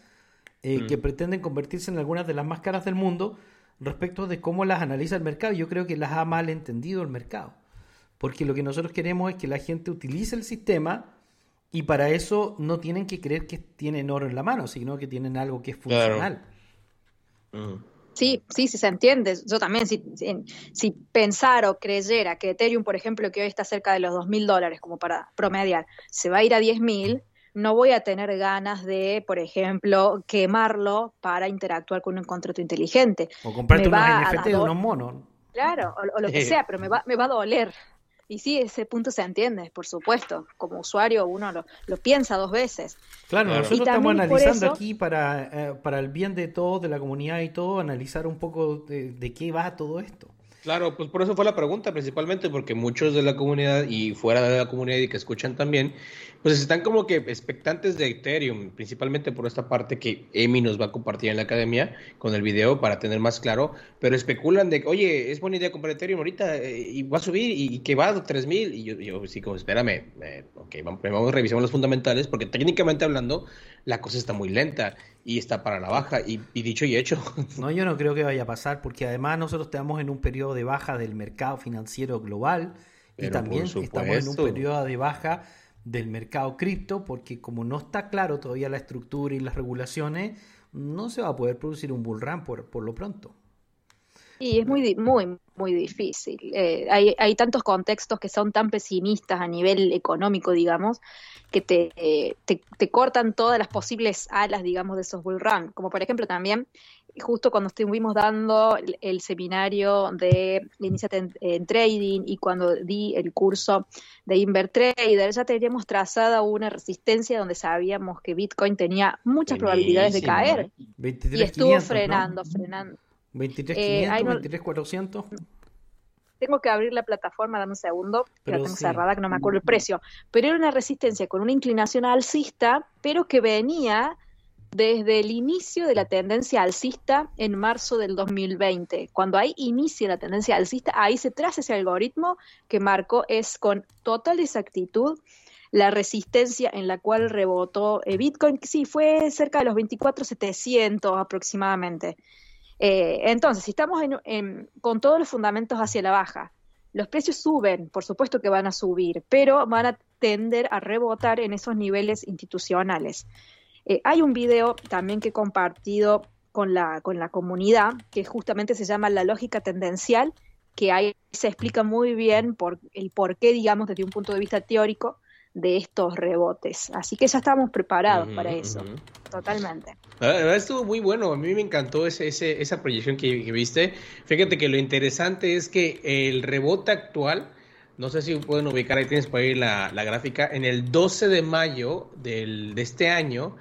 eh, que pretenden convertirse en algunas de las más caras del mundo respecto de cómo las analiza el mercado. Yo creo que las ha mal entendido el mercado. Porque lo que nosotros queremos es que la gente utilice el sistema y para eso no tienen que creer que tienen oro en la mano, sino que tienen algo que es funcional. Sí, sí, sí se entiende. Yo también, si, si pensara o creyera que Ethereum, por ejemplo, que hoy está cerca de los dos mil dólares, como para promediar, se va a ir a diez mil, no voy a tener ganas de, por ejemplo, quemarlo para interactuar con un contrato inteligente. O comprarte unos NFT de unos monos. Claro, o, lo que sea, pero me va, me va a doler. Y sí, ese punto se entiende, por supuesto. Como usuario uno lo, piensa dos veces. Claro, nosotros estamos analizando aquí para, eh, para el bien de todos, de la comunidad y todo, analizar un poco de, de qué va todo esto. Claro, pues por eso fue la pregunta principalmente, porque muchos de la comunidad y fuera de la comunidad y que escuchan también, pues están como que expectantes de Ethereum, principalmente por esta parte que Emi nos va a compartir en la academia con el video para tener más claro, pero especulan de, oye, es buena idea comprar Ethereum ahorita eh, y va a subir y, que va a 3000 y yo, yo sí como, espérame, eh, ok, vamos, vamos a revisar los fundamentales porque técnicamente hablando la cosa está muy lenta y está para la baja. Y, dicho y hecho. No, yo no creo que vaya a pasar, porque además nosotros estamos en un periodo de baja del mercado financiero global y también estamos en un periodo de baja del mercado cripto, porque como no está claro todavía la estructura y las regulaciones, no se va a poder producir un bull run por, por lo pronto. Y es muy, muy, muy difícil. Eh, hay, hay tantos contextos que son tan pesimistas a nivel económico, digamos, que te, te, cortan todas las posibles alas, digamos, de esos bull run. Como por ejemplo también, justo cuando estuvimos dando el, seminario de Iniciate en, Trading y cuando di el curso de Invertrader, ya teníamos trazada una resistencia donde sabíamos que Bitcoin tenía muchas probabilidades de caer. y estuvo frenando, frenando. 23.500, eh, Tengo que abrir la plataforma, dame un segundo, que la tengo cerrada, que no me acuerdo el precio. Pero era una resistencia con una inclinación alcista, pero que venía desde el inicio de la tendencia alcista en marzo del 2020. Cuando ahí inicia la tendencia alcista, ahí se traza ese algoritmo que marcó es con total exactitud la resistencia en la cual rebotó eh, Bitcoin, que sí, fue cerca de los 24.700 aproximadamente. Eh, entonces, si estamos con todos los fundamentos hacia la baja, los precios suben, por supuesto que van a subir, pero van a tender a rebotar en esos niveles institucionales. Eh, hay un video también que he compartido con la, con la comunidad que justamente se llama La lógica tendencial, que ahí se explica muy bien por, el por qué, digamos, desde un punto de vista teórico, de estos rebotes. Así que ya estamos preparados para eso, totalmente. La verdad estuvo muy bueno, a mí me encantó ese, ese, esa proyección que, viste. Fíjate que lo interesante es que el rebote actual, no sé si pueden ubicar, ahí tienes por ahí la, la gráfica, en el 12 de mayo del, de este año,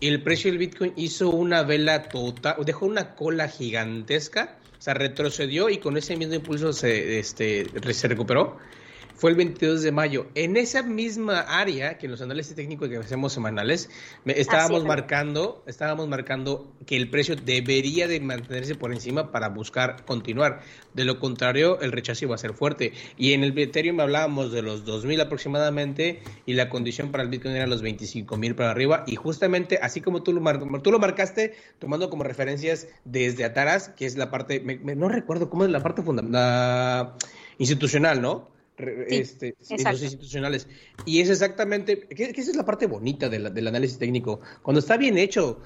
el precio del Bitcoin hizo una vela total, dejó una cola gigantesca, o sea, retrocedió y con ese mismo impulso se, este, se recuperó fue el 22 de mayo. En esa misma área, que en los análisis técnicos que hacemos semanales, estábamos marcando, estábamos marcando que el precio debería de mantenerse por encima para buscar continuar. De lo contrario, el rechazo iba a ser fuerte. Y en el Ethereum hablábamos de los 2.000 aproximadamente y la condición para el Bitcoin era los 25.000 para arriba. Y justamente así como tú lo, tú lo marcaste, tomando como referencias desde Ataras, que es la parte, no recuerdo cómo es la parte fundamental, institucional, ¿no? Este, los institucionales. Y es exactamente, que, esa es la parte bonita del análisis técnico. Cuando está bien hecho,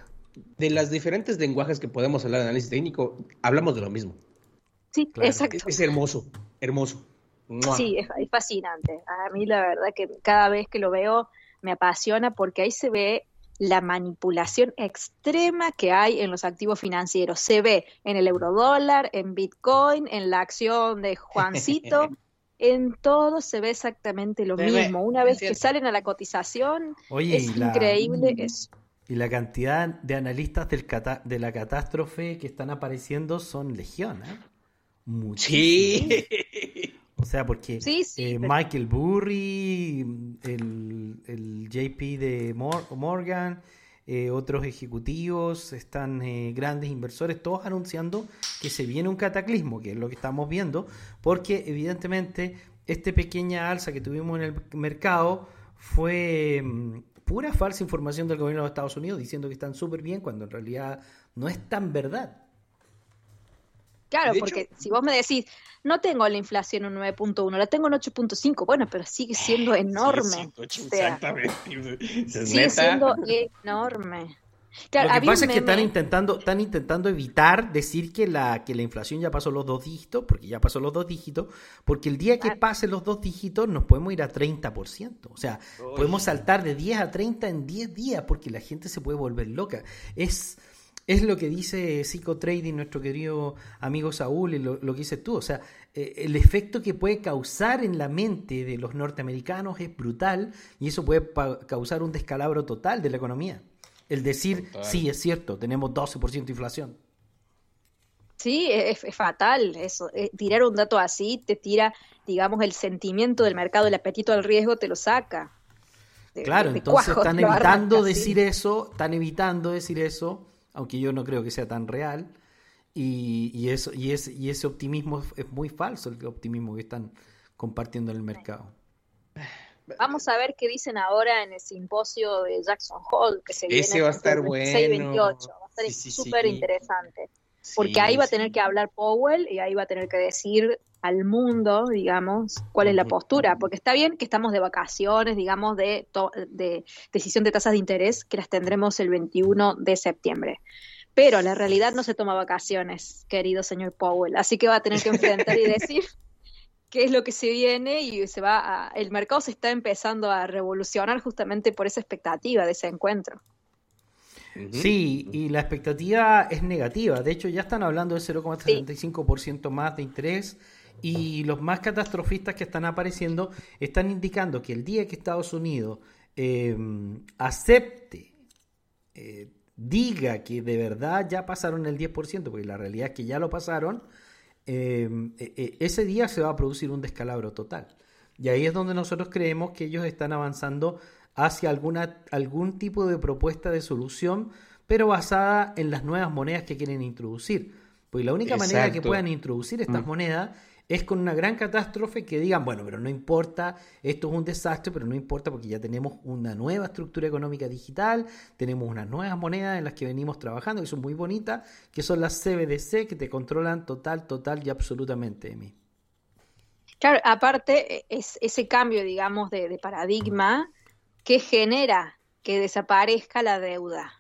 de las diferentes lenguajes que podemos hablar de análisis técnico, hablamos de lo mismo. Sí, exacto. Es, hermoso, hermoso. Sí, es, fascinante. A mí la verdad que cada vez que lo veo me apasiona porque ahí se ve la manipulación extrema que hay en los activos financieros. Se ve en el eurodólar, en Bitcoin, en la acción de Juancito. en todo se ve exactamente lo mismo. Una vez que salen a la cotización, es increíble eso. Y la cantidad de analistas del de la catástrofe que están apareciendo son legión, ¿eh? Sí. O sea, porque eh, Michael Burry, el, JP de Morgan, eh, otros ejecutivos, están eh, grandes inversores, todos anunciando que se viene un cataclismo, que es lo que estamos viendo, porque evidentemente esta pequeña alza que tuvimos en el mercado fue mm, pura falsa información del gobierno de Estados Unidos diciendo que están súper bien cuando en realidad no es tan verdad. Claro, porque si vos me decís, no tengo la inflación en 9.1, la tengo en 8.5, bueno, pero sigue siendo enorme. exactamente. sigue siendo enorme. Lo que pasa es que están intentando, están intentando evitar decir que la, que la inflación ya pasó los dos dígitos, porque ya pasó los dos dígitos, porque el día que pase los dos dígitos nos podemos ir a 30%. O sea, podemos saltar de 10 a 30 en 10 días, porque la gente se puede volver loca. Es es lo que dice Psicotrading, nuestro querido amigo Saúl, y lo, que dices tú. O sea, eh, el efecto que puede causar en la mente de los norteamericanos es brutal y eso puede causar un descalabro total de la economía. El decir, sí, es cierto, tenemos 12% de inflación. Sí, es, fatal eso. Eh, tirar un dato así te tira, digamos, el sentimiento del mercado, el apetito al riesgo te lo saca. claro, entonces están evitando decir eso, están evitando decir eso aunque yo no creo que sea tan real. Y, eso, y, ese, y ese optimismo es muy falso, el optimismo que están compartiendo en el mercado. Vamos a ver qué dicen ahora en el simposio de Jackson Hole, que se Ese va a estar bueno. 628. Va a estar súper interesante. Porque ahí va a tener que hablar Powell y ahí va a tener que decir al mundo, digamos, cuál es la postura. Porque está bien que estamos de vacaciones, digamos, de, de decisión de tasas de interés, que las tendremos el 21 de septiembre. Pero la realidad no se toma vacaciones, querido señor Powell. Así que va a tener que enfrentar y decir qué es lo que se viene y se va a, el mercado se está empezando a revolucionar justamente por esa expectativa de ese encuentro. Sí, y la expectativa es negativa. De hecho, ya están hablando de 0,75% más de interés. Y los más catastrofistas que están apareciendo están indicando que el día que Estados Unidos em, acepte, eh, diga que de verdad ya pasaron el 10%, porque la realidad es que ya lo pasaron, em, e, e, ese día se va a producir un descalabro total. Y ahí es donde nosotros creemos que ellos están avanzando hacia alguna, algún tipo de propuesta de solución, pero basada en las nuevas monedas que quieren introducir. Porque la única manera que puedan introducir estas mm. monedas es con una gran catástrofe que digan, bueno, pero no importa, esto es un desastre, pero no importa porque ya tenemos una nueva estructura económica digital, tenemos unas nuevas monedas en las que venimos trabajando, que son muy bonitas, que son las CBDC, que te controlan total, total y absolutamente, Emi. Claro, aparte, e, es ese cambio, digamos, de paradigma que genera que desaparezca la deuda.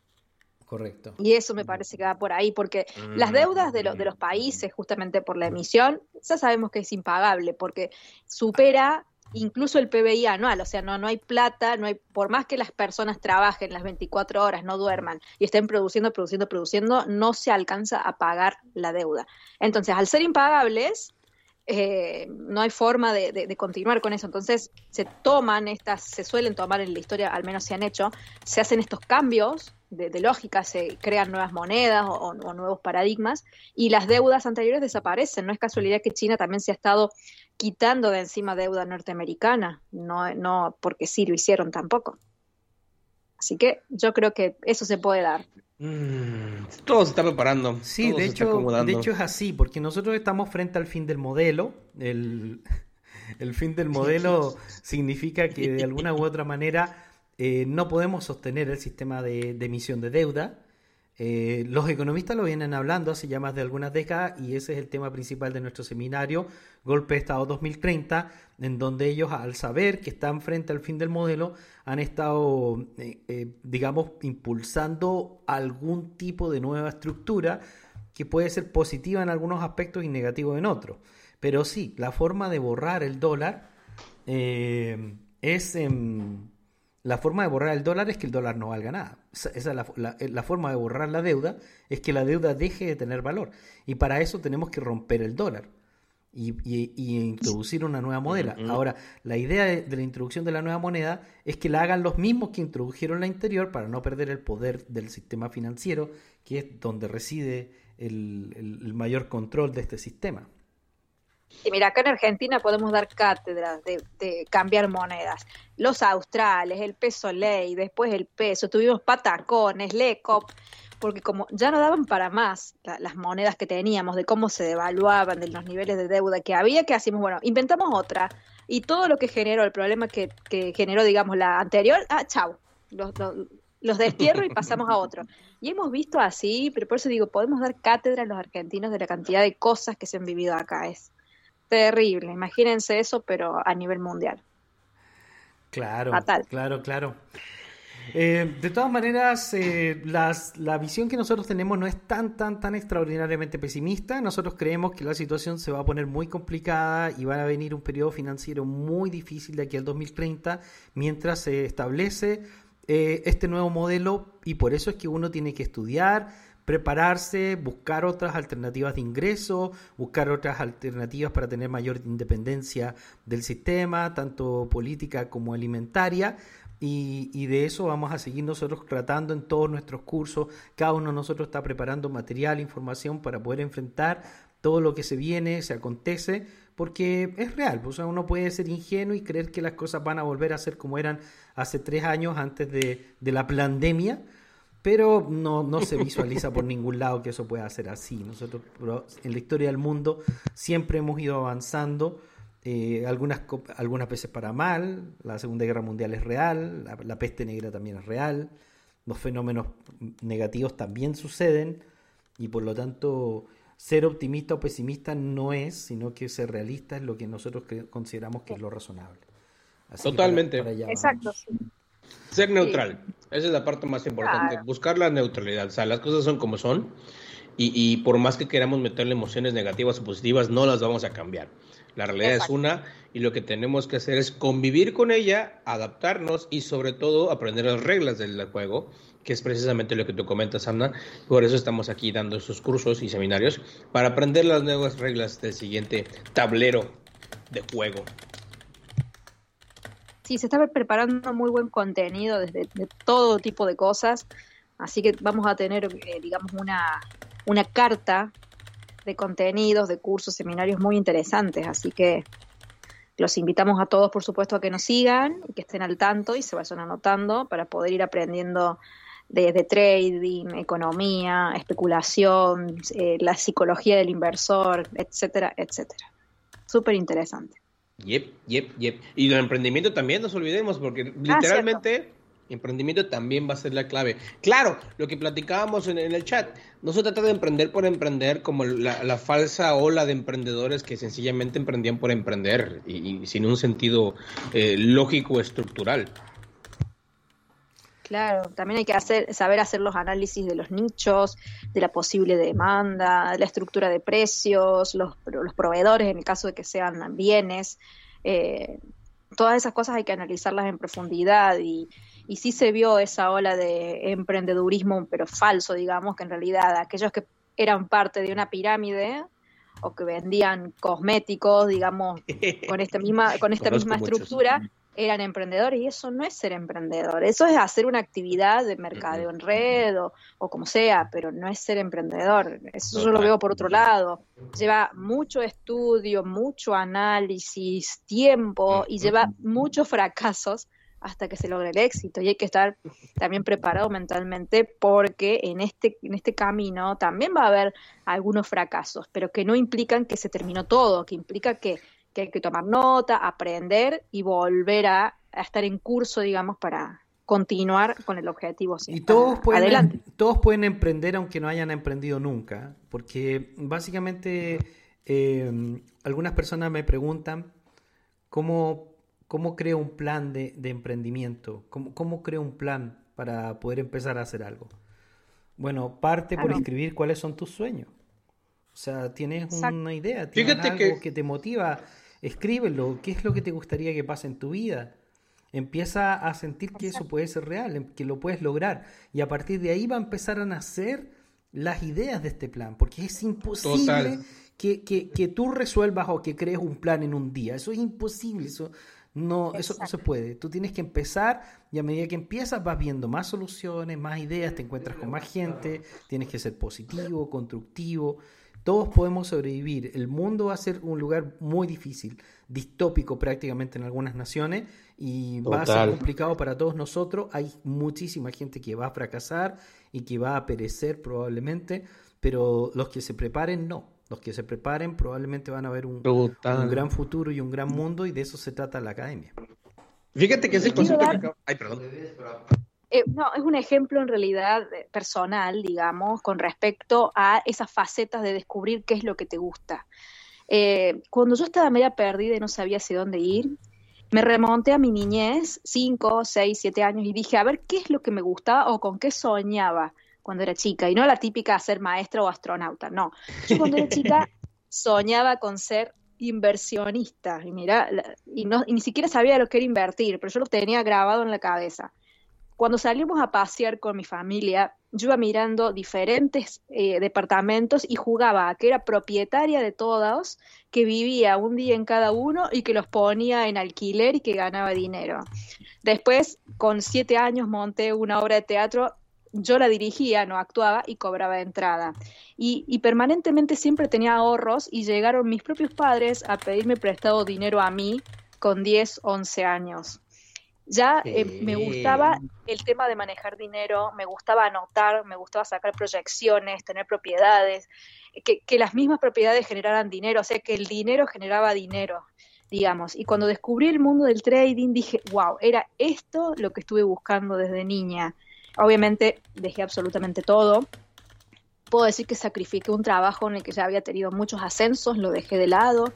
Correcto. Y eso me parece que va por ahí, porque las deudas de, de los países, justamente por la emisión, ya sabemos que es impagable, porque supera incluso el PBI anual, o sea, no, no hay plata, no hay, por más que las personas trabajen las 24 horas, no duerman y estén produciendo, produciendo, produciendo, no se alcanza a pagar la deuda. Entonces, al ser impagables, eh, no hay forma de, continuar con eso. Entonces se toman estas, se suelen tomar en la historia, al menos se han hecho, se hacen estos cambios de, lógica, se crean nuevas monedas o, nuevos paradigmas y las deudas anteriores desaparecen. No es casualidad que China también se ha estado quitando de encima deuda norteamericana, no, no porque sí lo hicieron tampoco. Así que yo creo que eso se puede dar. Mm, todo se está preparando. Sí, de, hecho, de hecho es así, porque nosotros estamos frente al fin del modelo. El, fin del modelo significa que de alguna u otra manera eh, no podemos sostener el sistema de emisión de deuda. Eh, los economistas lo vienen hablando hace ya más de algunas décadas y ese es el tema principal de nuestro seminario, Golpe de Estado 2030, en donde ellos al saber que están frente al fin del modelo han estado, eh, eh, digamos, impulsando algún tipo de nueva estructura que puede ser positiva en algunos aspectos y negativa en otros. Pero sí, la forma de borrar el dólar es... en la forma de borrar el dólar es que el dólar no valga nada. Esa, es eh, la, forma de borrar la deuda es que la deuda deje de tener valor. Y para eso tenemos que romper el dólar y, introducir una nueva moneda. Ahora, la idea de, la introducción de la nueva moneda es que la hagan los mismos que introdujeron la anterior para no perder el poder del sistema financiero, que es donde reside el mayor control de este sistema. Y mira, acá en Argentina podemos dar cátedras de, cambiar monedas. Los australes, el peso ley, después el peso, tuvimos patacones, lecop, porque como ya no daban para más las monedas que teníamos, de cómo se devaluaban, de los niveles de deuda que había, que hacíamos, bueno, inventamos otra. Y todo lo que generó, el problema que, generó, digamos, la anterior, ah, chau, los, los destierro y pasamos a otro. Y hemos visto así, pero por eso digo, podemos dar cátedra a los argentinos de la cantidad de cosas que se han vivido acá. Es, terrible. Imagínense eso, pero a nivel mundial. Claro, claro, claro. Eh, de todas maneras, eh, la visión que nosotros tenemos no es tan, tan, tan extraordinariamente pesimista. Nosotros creemos que la situación se va a poner muy complicada y va a venir un periodo financiero muy difícil de aquí al 2030 mientras se establece eh, este nuevo modelo y por eso es que uno tiene que estudiar, prepararse, buscar otras alternativas de ingreso, buscar otras alternativas para tener mayor independencia del sistema, tanto política como alimentaria. Y, de eso vamos a seguir nosotros tratando en todos nuestros cursos. Cada uno de nosotros está preparando material, información para poder enfrentar todo lo que se viene, se acontece, porque es real. O sea, uno puede ser ingenuo y creer que las cosas van a volver a ser como eran hace tres años antes de, de la pandemia pero no, no se visualiza por ningún lado que eso pueda ser así. Nosotros en la historia del mundo siempre hemos ido avanzando, eh, algunas, algunas veces para mal, la Segunda Guerra Mundial es real, la, peste negra también es real, los fenómenos negativos también suceden y por lo tanto ser optimista o pesimista no es, sino que ser realista es lo que nosotros consideramos que es lo razonable. Totalmente. Exacto. Ser neutral. Esa es la parte más importante. Buscar la neutralidad. O sea, las cosas son como son. Y, por más que queramos meterle emociones negativas o positivas, no las vamos a cambiar. La realidad es una y lo que tenemos que hacer es convivir con ella, adaptarnos y sobre todo aprender las reglas del juego, que es precisamente lo que tú comentas, Ana. Por eso estamos aquí dando estos cursos y seminarios para aprender las nuevas reglas del siguiente tablero de juego. Sí, se está preparando muy buen contenido desde de todo tipo de cosas, así que vamos a tener, eh, digamos, una, una carta de contenidos, de cursos, seminarios muy interesantes, así que los invitamos a todos, por supuesto, a que nos sigan que estén al tanto y se vayan anotando para poder ir aprendiendo desde trading, economía, especulación, eh, la psicología del inversor, etcétera, etcétera. Súper interesante. Yep, yep, yep. Y el emprendimiento también, nos olvidemos, porque ah, literalmente emprendimiento también va a ser la clave. Claro, lo que platicábamos en, el chat, no se trata de emprender por emprender como la, falsa ola de emprendedores que sencillamente emprendían por emprender y, sin un sentido eh, lógico estructural. Claro, también hay que hacer, saber hacer los análisis de los nichos, de la posible demanda, la estructura de precios, los, los proveedores en el caso de que sean bienes. Eh, todas esas cosas hay que analizarlas en profundidad y, y sí se vio esa ola de emprendedurismo, pero falso, digamos, que en realidad aquellos que eran parte de una pirámide o que vendían cosméticos, digamos, con esta misma, con esta misma estructura, eran emprendedores y eso no es ser emprendedor, eso es hacer una actividad de mercadeo en red o, como sea, pero no es ser emprendedor, eso yo lo veo por otro lado, lleva mucho estudio, mucho análisis, tiempo y lleva muchos fracasos hasta que se logre el éxito y hay que estar también preparado mentalmente porque en este en este camino también va a haber algunos fracasos, pero que no implican que se terminó todo, que implica que que hay que tomar nota, aprender y volver a, estar en curso, digamos, para continuar con el objetivo. Y todos pueden, todos pueden emprender aunque no hayan emprendido nunca, porque básicamente eh, algunas personas me preguntan cómo, cómo creo un plan de, emprendimiento, cómo, cómo creo un plan para poder empezar a hacer algo. Bueno, parte por escribir cuáles son tus sueños. O sea, tienes una idea, tienes algo que... te motiva escríbelo, qué es lo que te gustaría que pase en tu vida. Empieza a sentir que eso puede ser real, em, que lo puedes lograr. Y a partir de ahí va a empezar a nacer las ideas de este plan, porque es imposible que, que, tú resuelvas o que crees un plan en un día. Eso es imposible, eso no, eso no se puede. Tú tienes que empezar y a medida que empiezas vas viendo más soluciones, más ideas, te encuentras con más gente, tienes que ser positivo, constructivo todos podemos sobrevivir. El mundo va a ser un lugar muy difícil, distópico prácticamente en algunas naciones y va a ser complicado para todos nosotros. Hay muchísima gente que va a fracasar y que va a perecer probablemente, pero los que se preparen no. Los que se preparen probablemente van a ver un, un gran futuro y un gran mundo y de eso se trata la academia. Fíjate que ese concepto Ay, perdón. Eh, no, es un ejemplo en realidad eh, personal, digamos, con respecto a esas facetas de descubrir qué es lo que te gusta. Eh, cuando yo estaba media perdida y no sabía hacia dónde ir, me remonté a mi niñez, 5, 6, 7 años, y dije, a ver qué es lo que me gustaba o con qué soñaba cuando era chica. Y no la típica ser maestra o astronauta, no. Yo cuando era chica soñaba con ser inversionista. Y mira, y, no, y ni siquiera sabía lo que era invertir, pero yo lo tenía grabado en la cabeza. Cuando salimos a pasear con mi familia, yo iba mirando diferentes eh, departamentos y jugaba a que era propietaria de todos, que vivía un día en cada uno y que los ponía en alquiler y que ganaba dinero. Después, con siete años, monté una obra de teatro yo la dirigía, no actuaba y cobraba entrada. Y, permanentemente siempre tenía ahorros y llegaron mis propios padres a pedirme prestado dinero a mí con 10, 11 años. Ya eh, me gustaba el tema de manejar dinero, me gustaba anotar, me gustaba sacar proyecciones, tener propiedades, que, que, las mismas propiedades generaran dinero, o sea, que el dinero generaba dinero, digamos. Y cuando descubrí el mundo del trading dije, wow, era esto lo que estuve buscando desde niña. Obviamente dejé absolutamente todo. Puedo decir que sacrifiqué un trabajo en el que ya había tenido muchos ascensos, lo dejé de lado.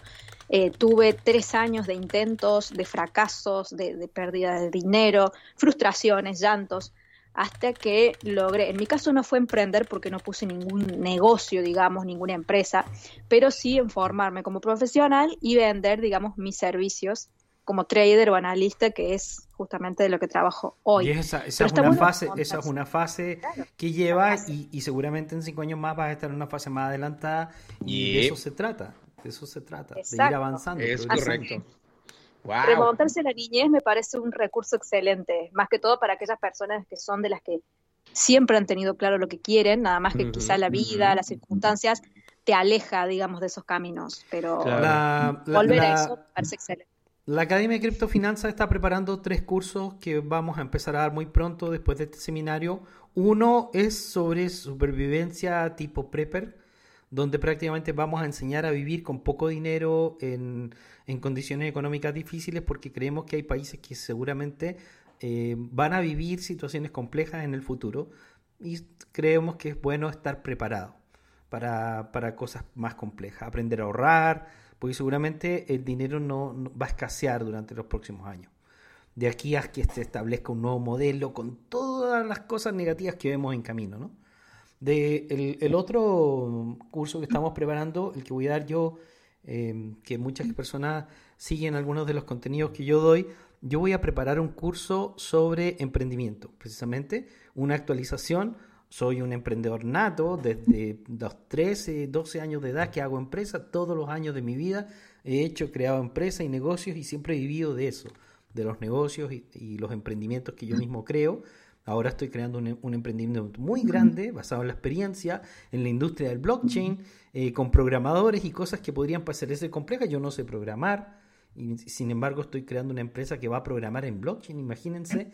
Eh, tuve tres años de intentos, de fracasos, de, pérdida de dinero, frustraciones, llantos, hasta que logré, en mi caso no fue emprender porque no puse ningún negocio, digamos, ninguna empresa, pero sí en formarme como profesional y vender, digamos, mis servicios como trader o analista, que es justamente de lo que trabajo hoy. Y esa, es una fase, esa es una fase que lleva y, seguramente en cinco años más vas a estar en una fase más adelantada y de eso se trata. De eso se trata, de ir avanzando. Es correcto. Remontarse a la niñez me parece un recurso excelente, más que todo para aquellas personas que son de las que siempre han tenido claro lo que quieren, nada más que quizá la vida, las circunstancias te aleja, digamos, de esos caminos, pero volver a eso parece excelente. La Academia de Criptofinanzas está preparando tres cursos que vamos a empezar a dar muy pronto después de este seminario. Uno es sobre supervivencia tipo prepper, donde prácticamente vamos a enseñar a vivir con poco dinero en, condiciones económicas difíciles porque creemos que hay países que seguramente eh, van a vivir situaciones complejas en el futuro y creemos que es bueno estar preparado para, para cosas más complejas, aprender a ahorrar, porque seguramente el dinero no, va a escasear durante los próximos años. De aquí a que se establezca un nuevo modelo con todas las cosas negativas que vemos en camino, ¿no? De el, otro curso que estamos preparando, el que voy a dar yo, em, que muchas personas siguen algunos de los contenidos que yo doy, yo voy a preparar un curso sobre emprendimiento, precisamente una actualización soy un emprendedor nato desde los 13, 12 años de edad que hago empresa. Todos los años de mi vida he hecho, creado empresas y negocios y siempre he vivido de eso, de los negocios y, los emprendimientos que yo mismo creo. Ahora estoy creando un, emprendimiento muy grande basado en la experiencia en la industria del blockchain, eh, con programadores y cosas que podrían parecerse complejas. Yo no sé programar y sin embargo estoy creando una empresa que va a programar en blockchain. Imagínense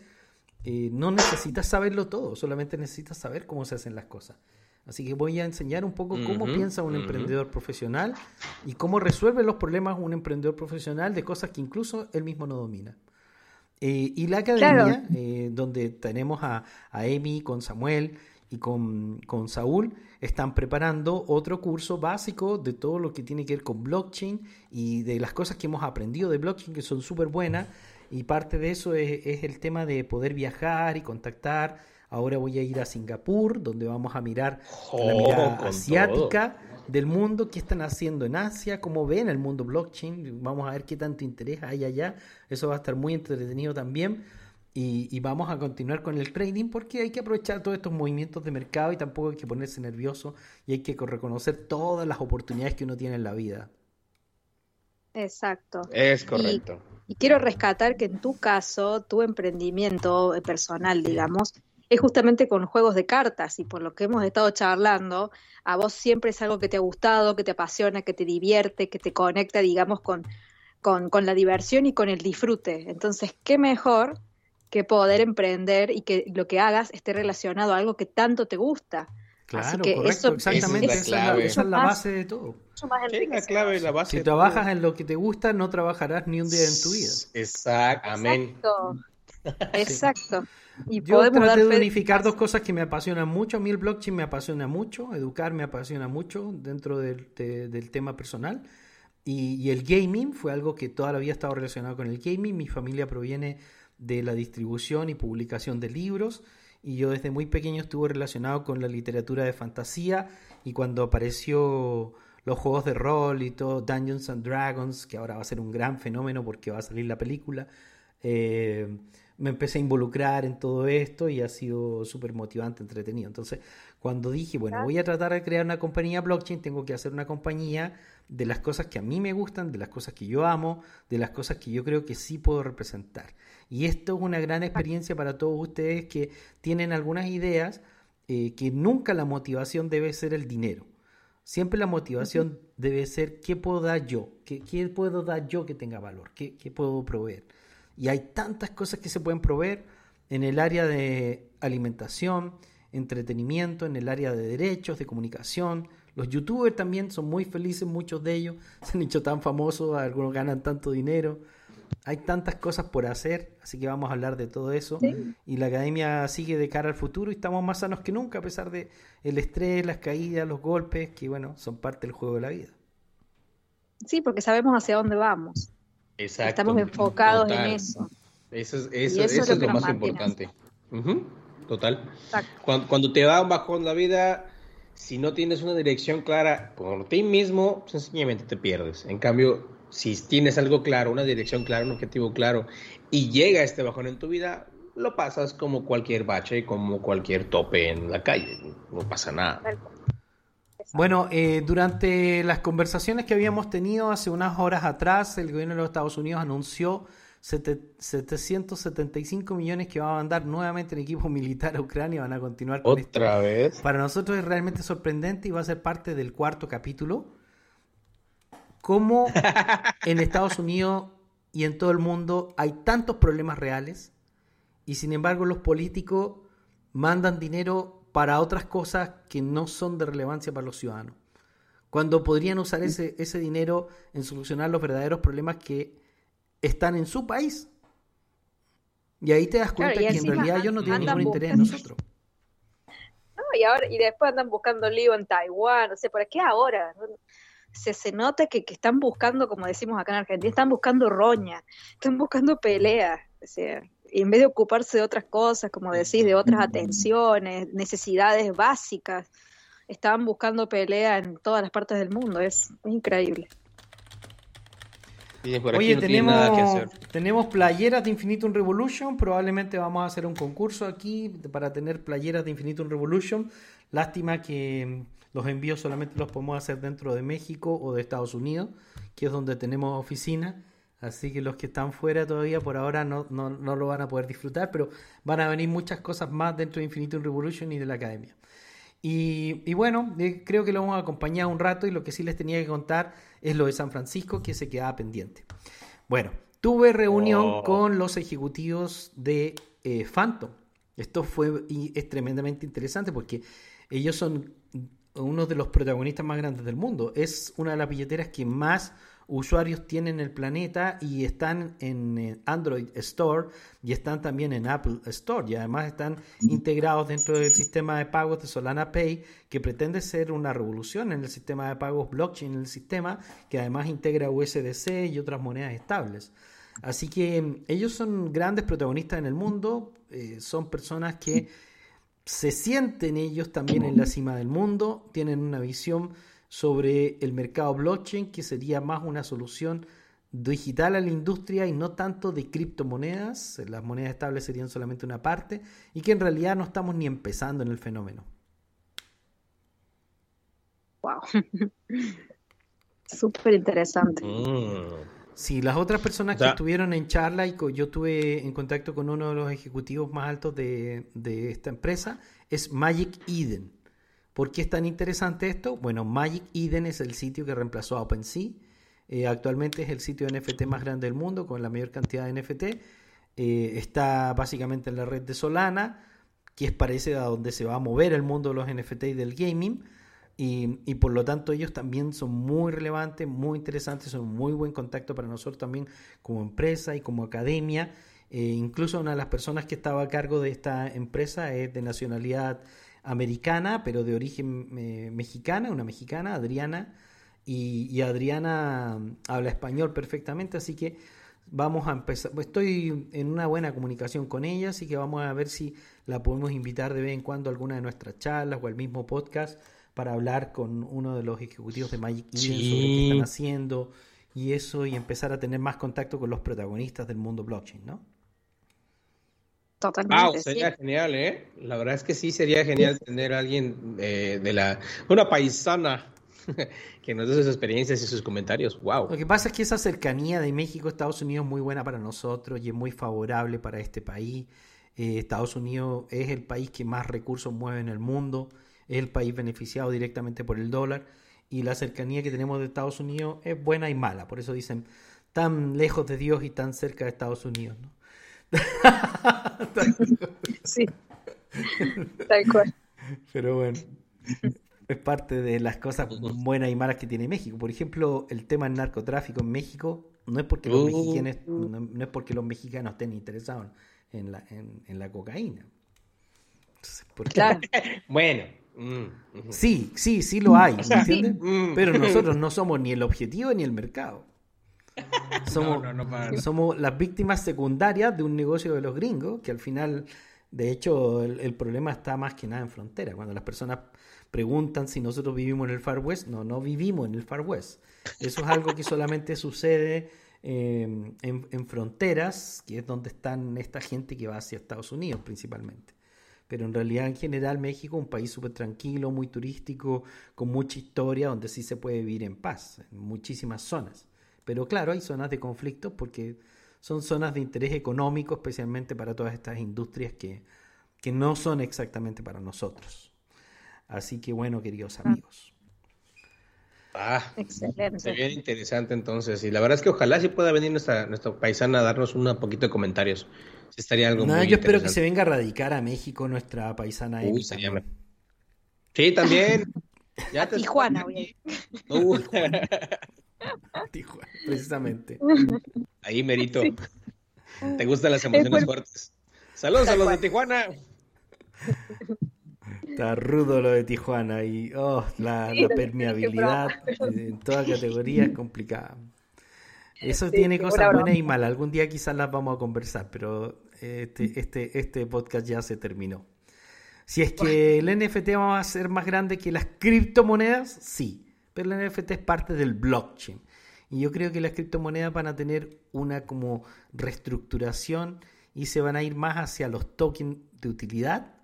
eh, no necesitas saberlo todo, solamente necesitas saber cómo se hacen las cosas. Así que voy a enseñar un poco cómo piensa un emprendedor profesional y cómo resuelve los problemas un emprendedor profesional de cosas que incluso él mismo no domina. Eh, y la academia, eh, donde tenemos a, a Emi con Samuel y con, con, Saúl, están preparando otro curso básico de todo lo que tiene que ver con blockchain y de las cosas que hemos aprendido de blockchain que son súper buenas y parte de eso es, el tema de poder viajar y contactar. Ahora voy a ir a Singapur, donde vamos a mirar la oh, mirada asiática del mundo, qué están haciendo en Asia, cómo ven el mundo blockchain, vamos a ver qué tanto interés hay allá. Eso va a estar muy entretenido también. Y, vamos a continuar con el trading porque hay que aprovechar todos estos movimientos de mercado y tampoco hay que ponerse nervioso y hay que reconocer todas las oportunidades que uno tiene en la vida. Exacto. Es correcto. Y quiero rescatar que en tu caso, tu emprendimiento eh, personal, digamos, es justamente con juegos de cartas y por lo que hemos estado charlando, a vos siempre es algo que te ha gustado, que te apasiona, que te divierte, que te conecta, digamos, con, con, con la diversión y con el disfrute. Entonces, ¿qué mejor que poder emprender y que lo que hagas esté relacionado a algo que tanto te gusta? Claro, correcto, exactamente. Esa, es la, base de todo. la clave, la base si trabajas en lo que te gusta, no trabajarás ni un día en tu vida. Exacto, amén. Exacto. Y Yo traté de unificar dos cosas que me apasionan mucho. A mí el blockchain me apasiona mucho, educar me apasiona mucho dentro del, del tema personal. Y, y, el gaming fue algo que toda la vida ha estado relacionado con el gaming. Mi familia proviene de la distribución y publicación de libros y yo desde muy pequeño estuve relacionado con la literatura de fantasía y cuando apareció los juegos de rol y todo, Dungeons and Dragons, que ahora va a ser un gran fenómeno porque va a salir la película, eh, me empecé a involucrar en todo esto y ha sido súper motivante, entretenido. Entonces, cuando dije, bueno, voy a tratar de crear una compañía blockchain, tengo que hacer una compañía de las cosas que a mí me gustan, de las cosas que yo amo, de las cosas que yo creo que sí puedo representar. Y esto es una gran experiencia para todos ustedes que tienen algunas ideas, eh, que nunca la motivación debe ser el dinero. Siempre la motivación debe ser qué puedo dar yo, qué, qué puedo dar yo que tenga valor, qué, qué puedo proveer. Y hay tantas cosas que se pueden proveer en el área de alimentación, entretenimiento, en el área de derechos, de comunicación. Los youtubers también son muy felices, muchos de ellos se han hecho tan famosos, algunos ganan tanto dinero. Hay tantas cosas por hacer, así que vamos a hablar de todo eso. Y la academia sigue de cara al futuro y estamos más sanos que nunca, a pesar de el estrés, las caídas, los golpes, que bueno, son parte del juego de la vida. Sí, porque sabemos hacia dónde vamos. Exacto. Estamos enfocados en eso. Eso es, eso, es, lo, más importante. Total. Cuando, cuando, te va un bajón la vida, si no tienes una dirección clara por ti mismo, sencillamente te pierdes. En cambio, si tienes algo claro, una dirección clara, un objetivo claro, y llega este bajón en tu vida, lo pasas como cualquier bache, como cualquier tope en la calle. No pasa nada. Bueno, eh, durante las conversaciones que habíamos tenido hace unas horas atrás, el gobierno de los Estados Unidos anunció 775 millones que va a mandar nuevamente en equipo militar a Ucrania. Van a continuar con ¿Otra vez? Para nosotros es realmente sorprendente y va a ser parte del cuarto capítulo cómo en Estados Unidos y en todo el mundo hay tantos problemas reales y sin embargo los políticos mandan dinero para otras cosas que no son de relevancia para los ciudadanos. Cuando podrían usar ese, ese dinero en solucionar los verdaderos problemas que están en su país. Y ahí te das cuenta que en realidad ellos no tienen ningún interés en nosotros. y, ahora, y después andan buscando lío en Taiwán, no sé, ¿por qué ahora? se, se nota que, están buscando, como decimos acá en Argentina, están buscando roña, están buscando pelea. O sea, en vez de ocuparse de otras cosas, como decís, de otras atenciones, necesidades básicas, estaban buscando pelea en todas las partes del mundo. Es, increíble. Oye, tenemos, tenemos playeras de Infinitum Revolution. Probablemente vamos a hacer un concurso aquí para tener playeras de Infinitum Revolution. Lástima que los envíos solamente los podemos hacer dentro de México o de Estados Unidos, que es donde tenemos oficina. Así que los que están fuera todavía por ahora no, no, no lo van a poder disfrutar, pero van a venir muchas cosas más dentro de Infinitum Revolution y de la academia. Y, bueno, eh, creo que lo hemos acompañado un rato y lo que sí les tenía que contar es lo de San Francisco que se quedaba pendiente. Bueno, tuve reunión oh. con los ejecutivos de eh, Phantom. Esto fue y es tremendamente interesante porque ellos son uno de los protagonistas más grandes del mundo. Es una de las billeteras que más usuarios tienen el planeta y están en Android Store y están también en Apple Store y además están integrados dentro del sistema de pagos de Solana Pay que pretende ser una revolución en el sistema de pagos blockchain en el sistema que además integra USDC y otras monedas estables. Así que mm, ellos son grandes protagonistas en el mundo, eh, son personas que se sienten ellos también en la cima del mundo, tienen una visión sobre el mercado blockchain, que sería más una solución digital a la industria y no tanto de criptomonedas, las monedas estables serían solamente una parte, y que en realidad no estamos ni empezando en el fenómeno. Wow. Súper interesante. Mm. Sí, las otras personas que estuvieron en charla y yo tuve en contacto con uno de los ejecutivos más altos de, de esta empresa, es Magic Eden. ¿Por qué es tan interesante esto? Bueno, Magic Eden es el sitio que reemplazó a OpenSea. Eh, actualmente es el sitio de NFT más grande del mundo con la mayor cantidad de NFT. Eh, está básicamente en la red de Solana, que es parece a donde se va a mover el mundo de los NFT y del gaming. Y, por lo tanto ellos también son muy relevantes, muy interesantes, son muy buen contacto para nosotros también como empresa y como academia. Eh, incluso una de las personas que estaba a cargo de esta empresa es de nacionalidad americana, pero de origen eh, mexicana, una mexicana, Adriana, y, Adriana mm, habla español perfectamente, así que vamos a empezar, estoy en una buena comunicación con ella, así que vamos a ver si la podemos invitar de vez en cuando a alguna de nuestras charlas o al mismo podcast para hablar con uno de los ejecutivos de Magic Eden sobre qué están haciendo y eso y empezar a tener más contacto con los protagonistas del mundo blockchain, ¿no? Totalmente. sería genial, ¿eh? La verdad es que sí, sería genial tener a alguien eh, de la. Una paisana que nos dé sus experiencias y sus comentarios. ¡Wow! Lo que pasa es que esa cercanía de México a Estados Unidos es muy buena para nosotros y es muy favorable para este país. Eh, Estados Unidos es el país que más recursos mueve en el mundo, es el país beneficiado directamente por el dólar y la cercanía que tenemos de Estados Unidos es buena y mala. Por eso dicen tan lejos de Dios y tan cerca de Estados Unidos. ¿no? sí. Tal cual. Pero bueno, es parte de las cosas buenas y malas que tiene México. Por ejemplo, el tema del narcotráfico en México no es porque los, uh. mexicanos, no, es porque los mexicanos estén interesados en la, en, la cocaína. Claro. bueno. Mm, sí, sí, sí lo hay, ¿entiendes? Mm. Pero nosotros no somos ni el objetivo ni el mercado. Somos, somos las víctimas secundarias de un negocio de los gringos, que al final, de hecho, el, problema está más que nada en frontera. Cuando las personas preguntan si nosotros vivimos en el Far West, no, no vivimos en el Far West. Eso es algo que solamente sucede em, en, en, fronteras, que es donde están esta gente que va hacia Estados Unidos principalmente. Pero en realidad, en general, México es un país súper tranquilo, muy turístico, con mucha historia, donde sí se puede vivir en paz, en muchísimas zonas. Pero claro, hay zonas de conflicto porque son zonas de interés económico, especialmente para todas estas industrias que, que no son exactamente para nosotros. Así que bueno, queridos ah. amigos. Ah, excelente. Bien interesante entonces. Y la verdad es que ojalá sí pueda venir nuestra, nuestra paisana a darnos un poquito de comentarios. estaría algo no, yo espero que se venga a radicar a México nuestra paisana. Uy, Sí, también. Ya Tijuana, Tijuana, precisamente. Ahí, Merito. ¿Te gustan las emociones fuertes? Saludos a los de Tijuana. Está rudo lo de Tijuana y oh, la, permeabilidad en toda categoría es complicada. Eso tiene cosas buenas y malas. Algún día quizás las vamos a conversar, pero este, este, este podcast ya se terminó. Si es que el NFT va a ser más grande que las criptomonedas, sí pero el NFT es parte del blockchain. Y yo creo que las criptomonedas van a tener una como reestructuración y se van a ir más hacia los tokens de utilidad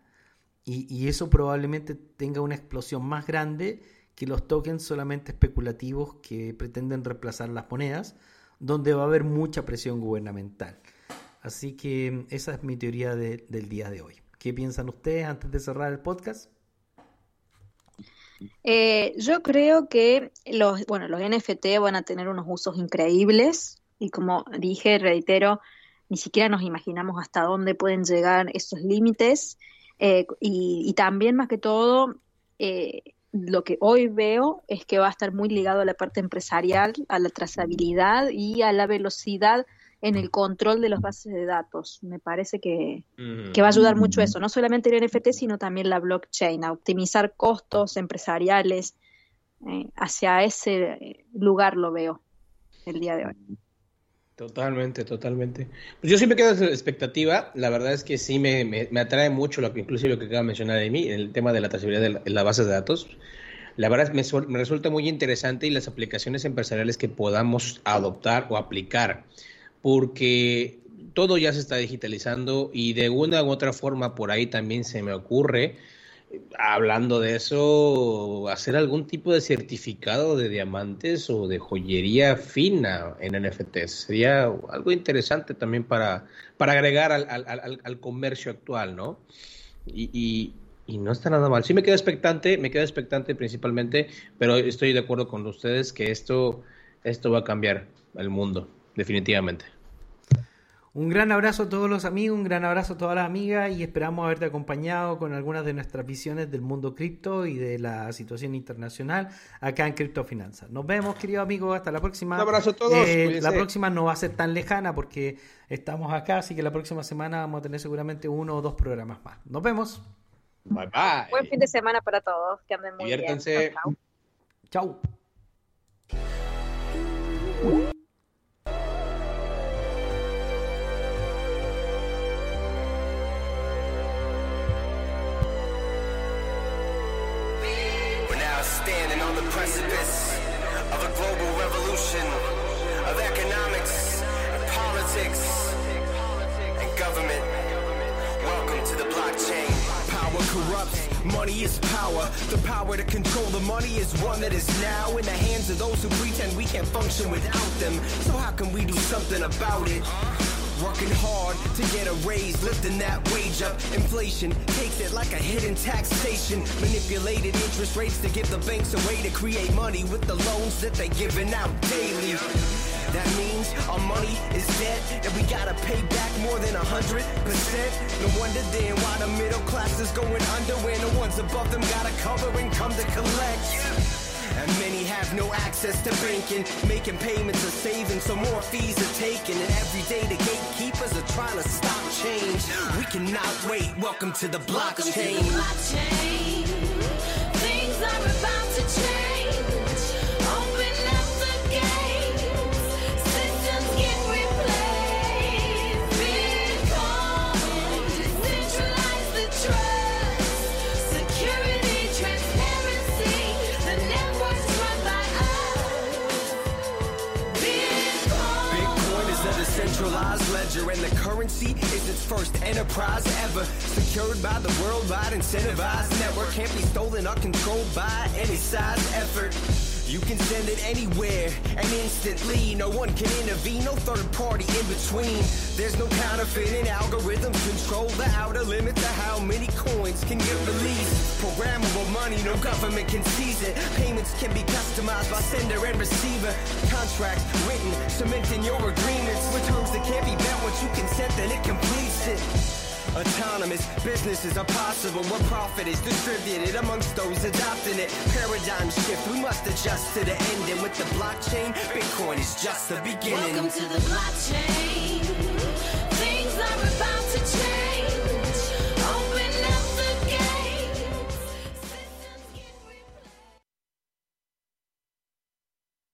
y, eso probablemente tenga una explosión más grande que los tokens solamente especulativos que pretenden reemplazar las monedas, donde va a haber mucha presión gubernamental. Así que esa es mi teoría de, del día de hoy. ¿Qué piensan ustedes antes de cerrar el podcast? Eh, yo creo que los, bueno, los NFT van a tener unos usos increíbles y como dije, reitero, ni siquiera nos imaginamos hasta dónde pueden llegar esos límites. Eh, y, y, también más que todo eh, lo que hoy veo es que va a estar muy ligado a la parte empresarial, a la trazabilidad y a la velocidad en el control de las bases de datos. Me parece que, que, va a ayudar mucho eso, no solamente el NFT, sino también la blockchain, a optimizar costos empresariales. Eh, hacia ese lugar lo veo el día de hoy. Totalmente, totalmente. Pues yo siempre quedo en expectativa. La verdad es que sí me, me, me, atrae mucho, lo que inclusive lo que acaba de mencionar de mí, el tema de la trazabilidad de la, de la base de datos. La verdad me, me resulta muy interesante y las aplicaciones empresariales que podamos adoptar o aplicar, porque todo ya se está digitalizando y de una u otra forma por ahí también se me ocurre hablando de eso, hacer algún tipo de certificado de diamantes o de joyería fina en NFTs. Sería algo interesante también para, para agregar al, al, al comercio actual, ¿no? Y, y, y, no está nada mal. Sí me queda expectante, me queda expectante principalmente, pero estoy de acuerdo con ustedes que esto, esto va a cambiar el mundo, definitivamente. Un gran abrazo a todos los amigos, un gran abrazo a todas las amigas y esperamos haberte acompañado con algunas de nuestras visiones del mundo cripto y de la situación internacional acá en Criptofinanzas. Nos vemos, queridos amigos, hasta la próxima. Un abrazo a todos. Eh, la próxima no va a ser tan lejana porque estamos acá, así que la próxima semana vamos a tener seguramente uno o dos programas más. Nos vemos. Bye bye. Buen fin de semana para todos, que anden muy Diviértanse. bien. Chau. standing precipice of a global revolution of economics and politics and government. Welcome to the blockchain. Power corrupts, money is power. The power to control the money is one that is now in the hands of those who pretend we can't function without them. So how can we do something about it? Working hard to get a raise, lifting that wage up. Inflation takes it like a hidden taxation. Manipulated interest rates to give the banks a way to create money with the loans that they're giving out daily. That means our money is dead and we gotta pay back more than a hundred percent. No wonder then why the middle class is going under when the ones above them gotta cover and come to collect. And many have no access to banking, making payments or saving, so more fees are taken. And every day the gatekeepers are trying to stop change. We cannot wait. Welcome to the blockchain. Welcome to the blockchain. Things are about to change. Ledger, and the currency is its first enterprise ever. Secured by the worldwide incentivized network, can't be stolen or controlled by any size effort. You can send it anywhere and instantly. No one can intervene, no third party in between. There's no counterfeiting algorithms control the outer limits of how many coins can get released. Programmable money, no government can seize it. Payments can be customized by sender and receiver. Contracts written, cementing your agreements. With terms that can't be met once you consent, then it completes it. Autonomous businesses are possible What profit is distributed amongst those adopting it. Paradigm shift, we must adjust to the ending. With the blockchain, Bitcoin is just the beginning. Welcome to the blockchain. Things are about to change.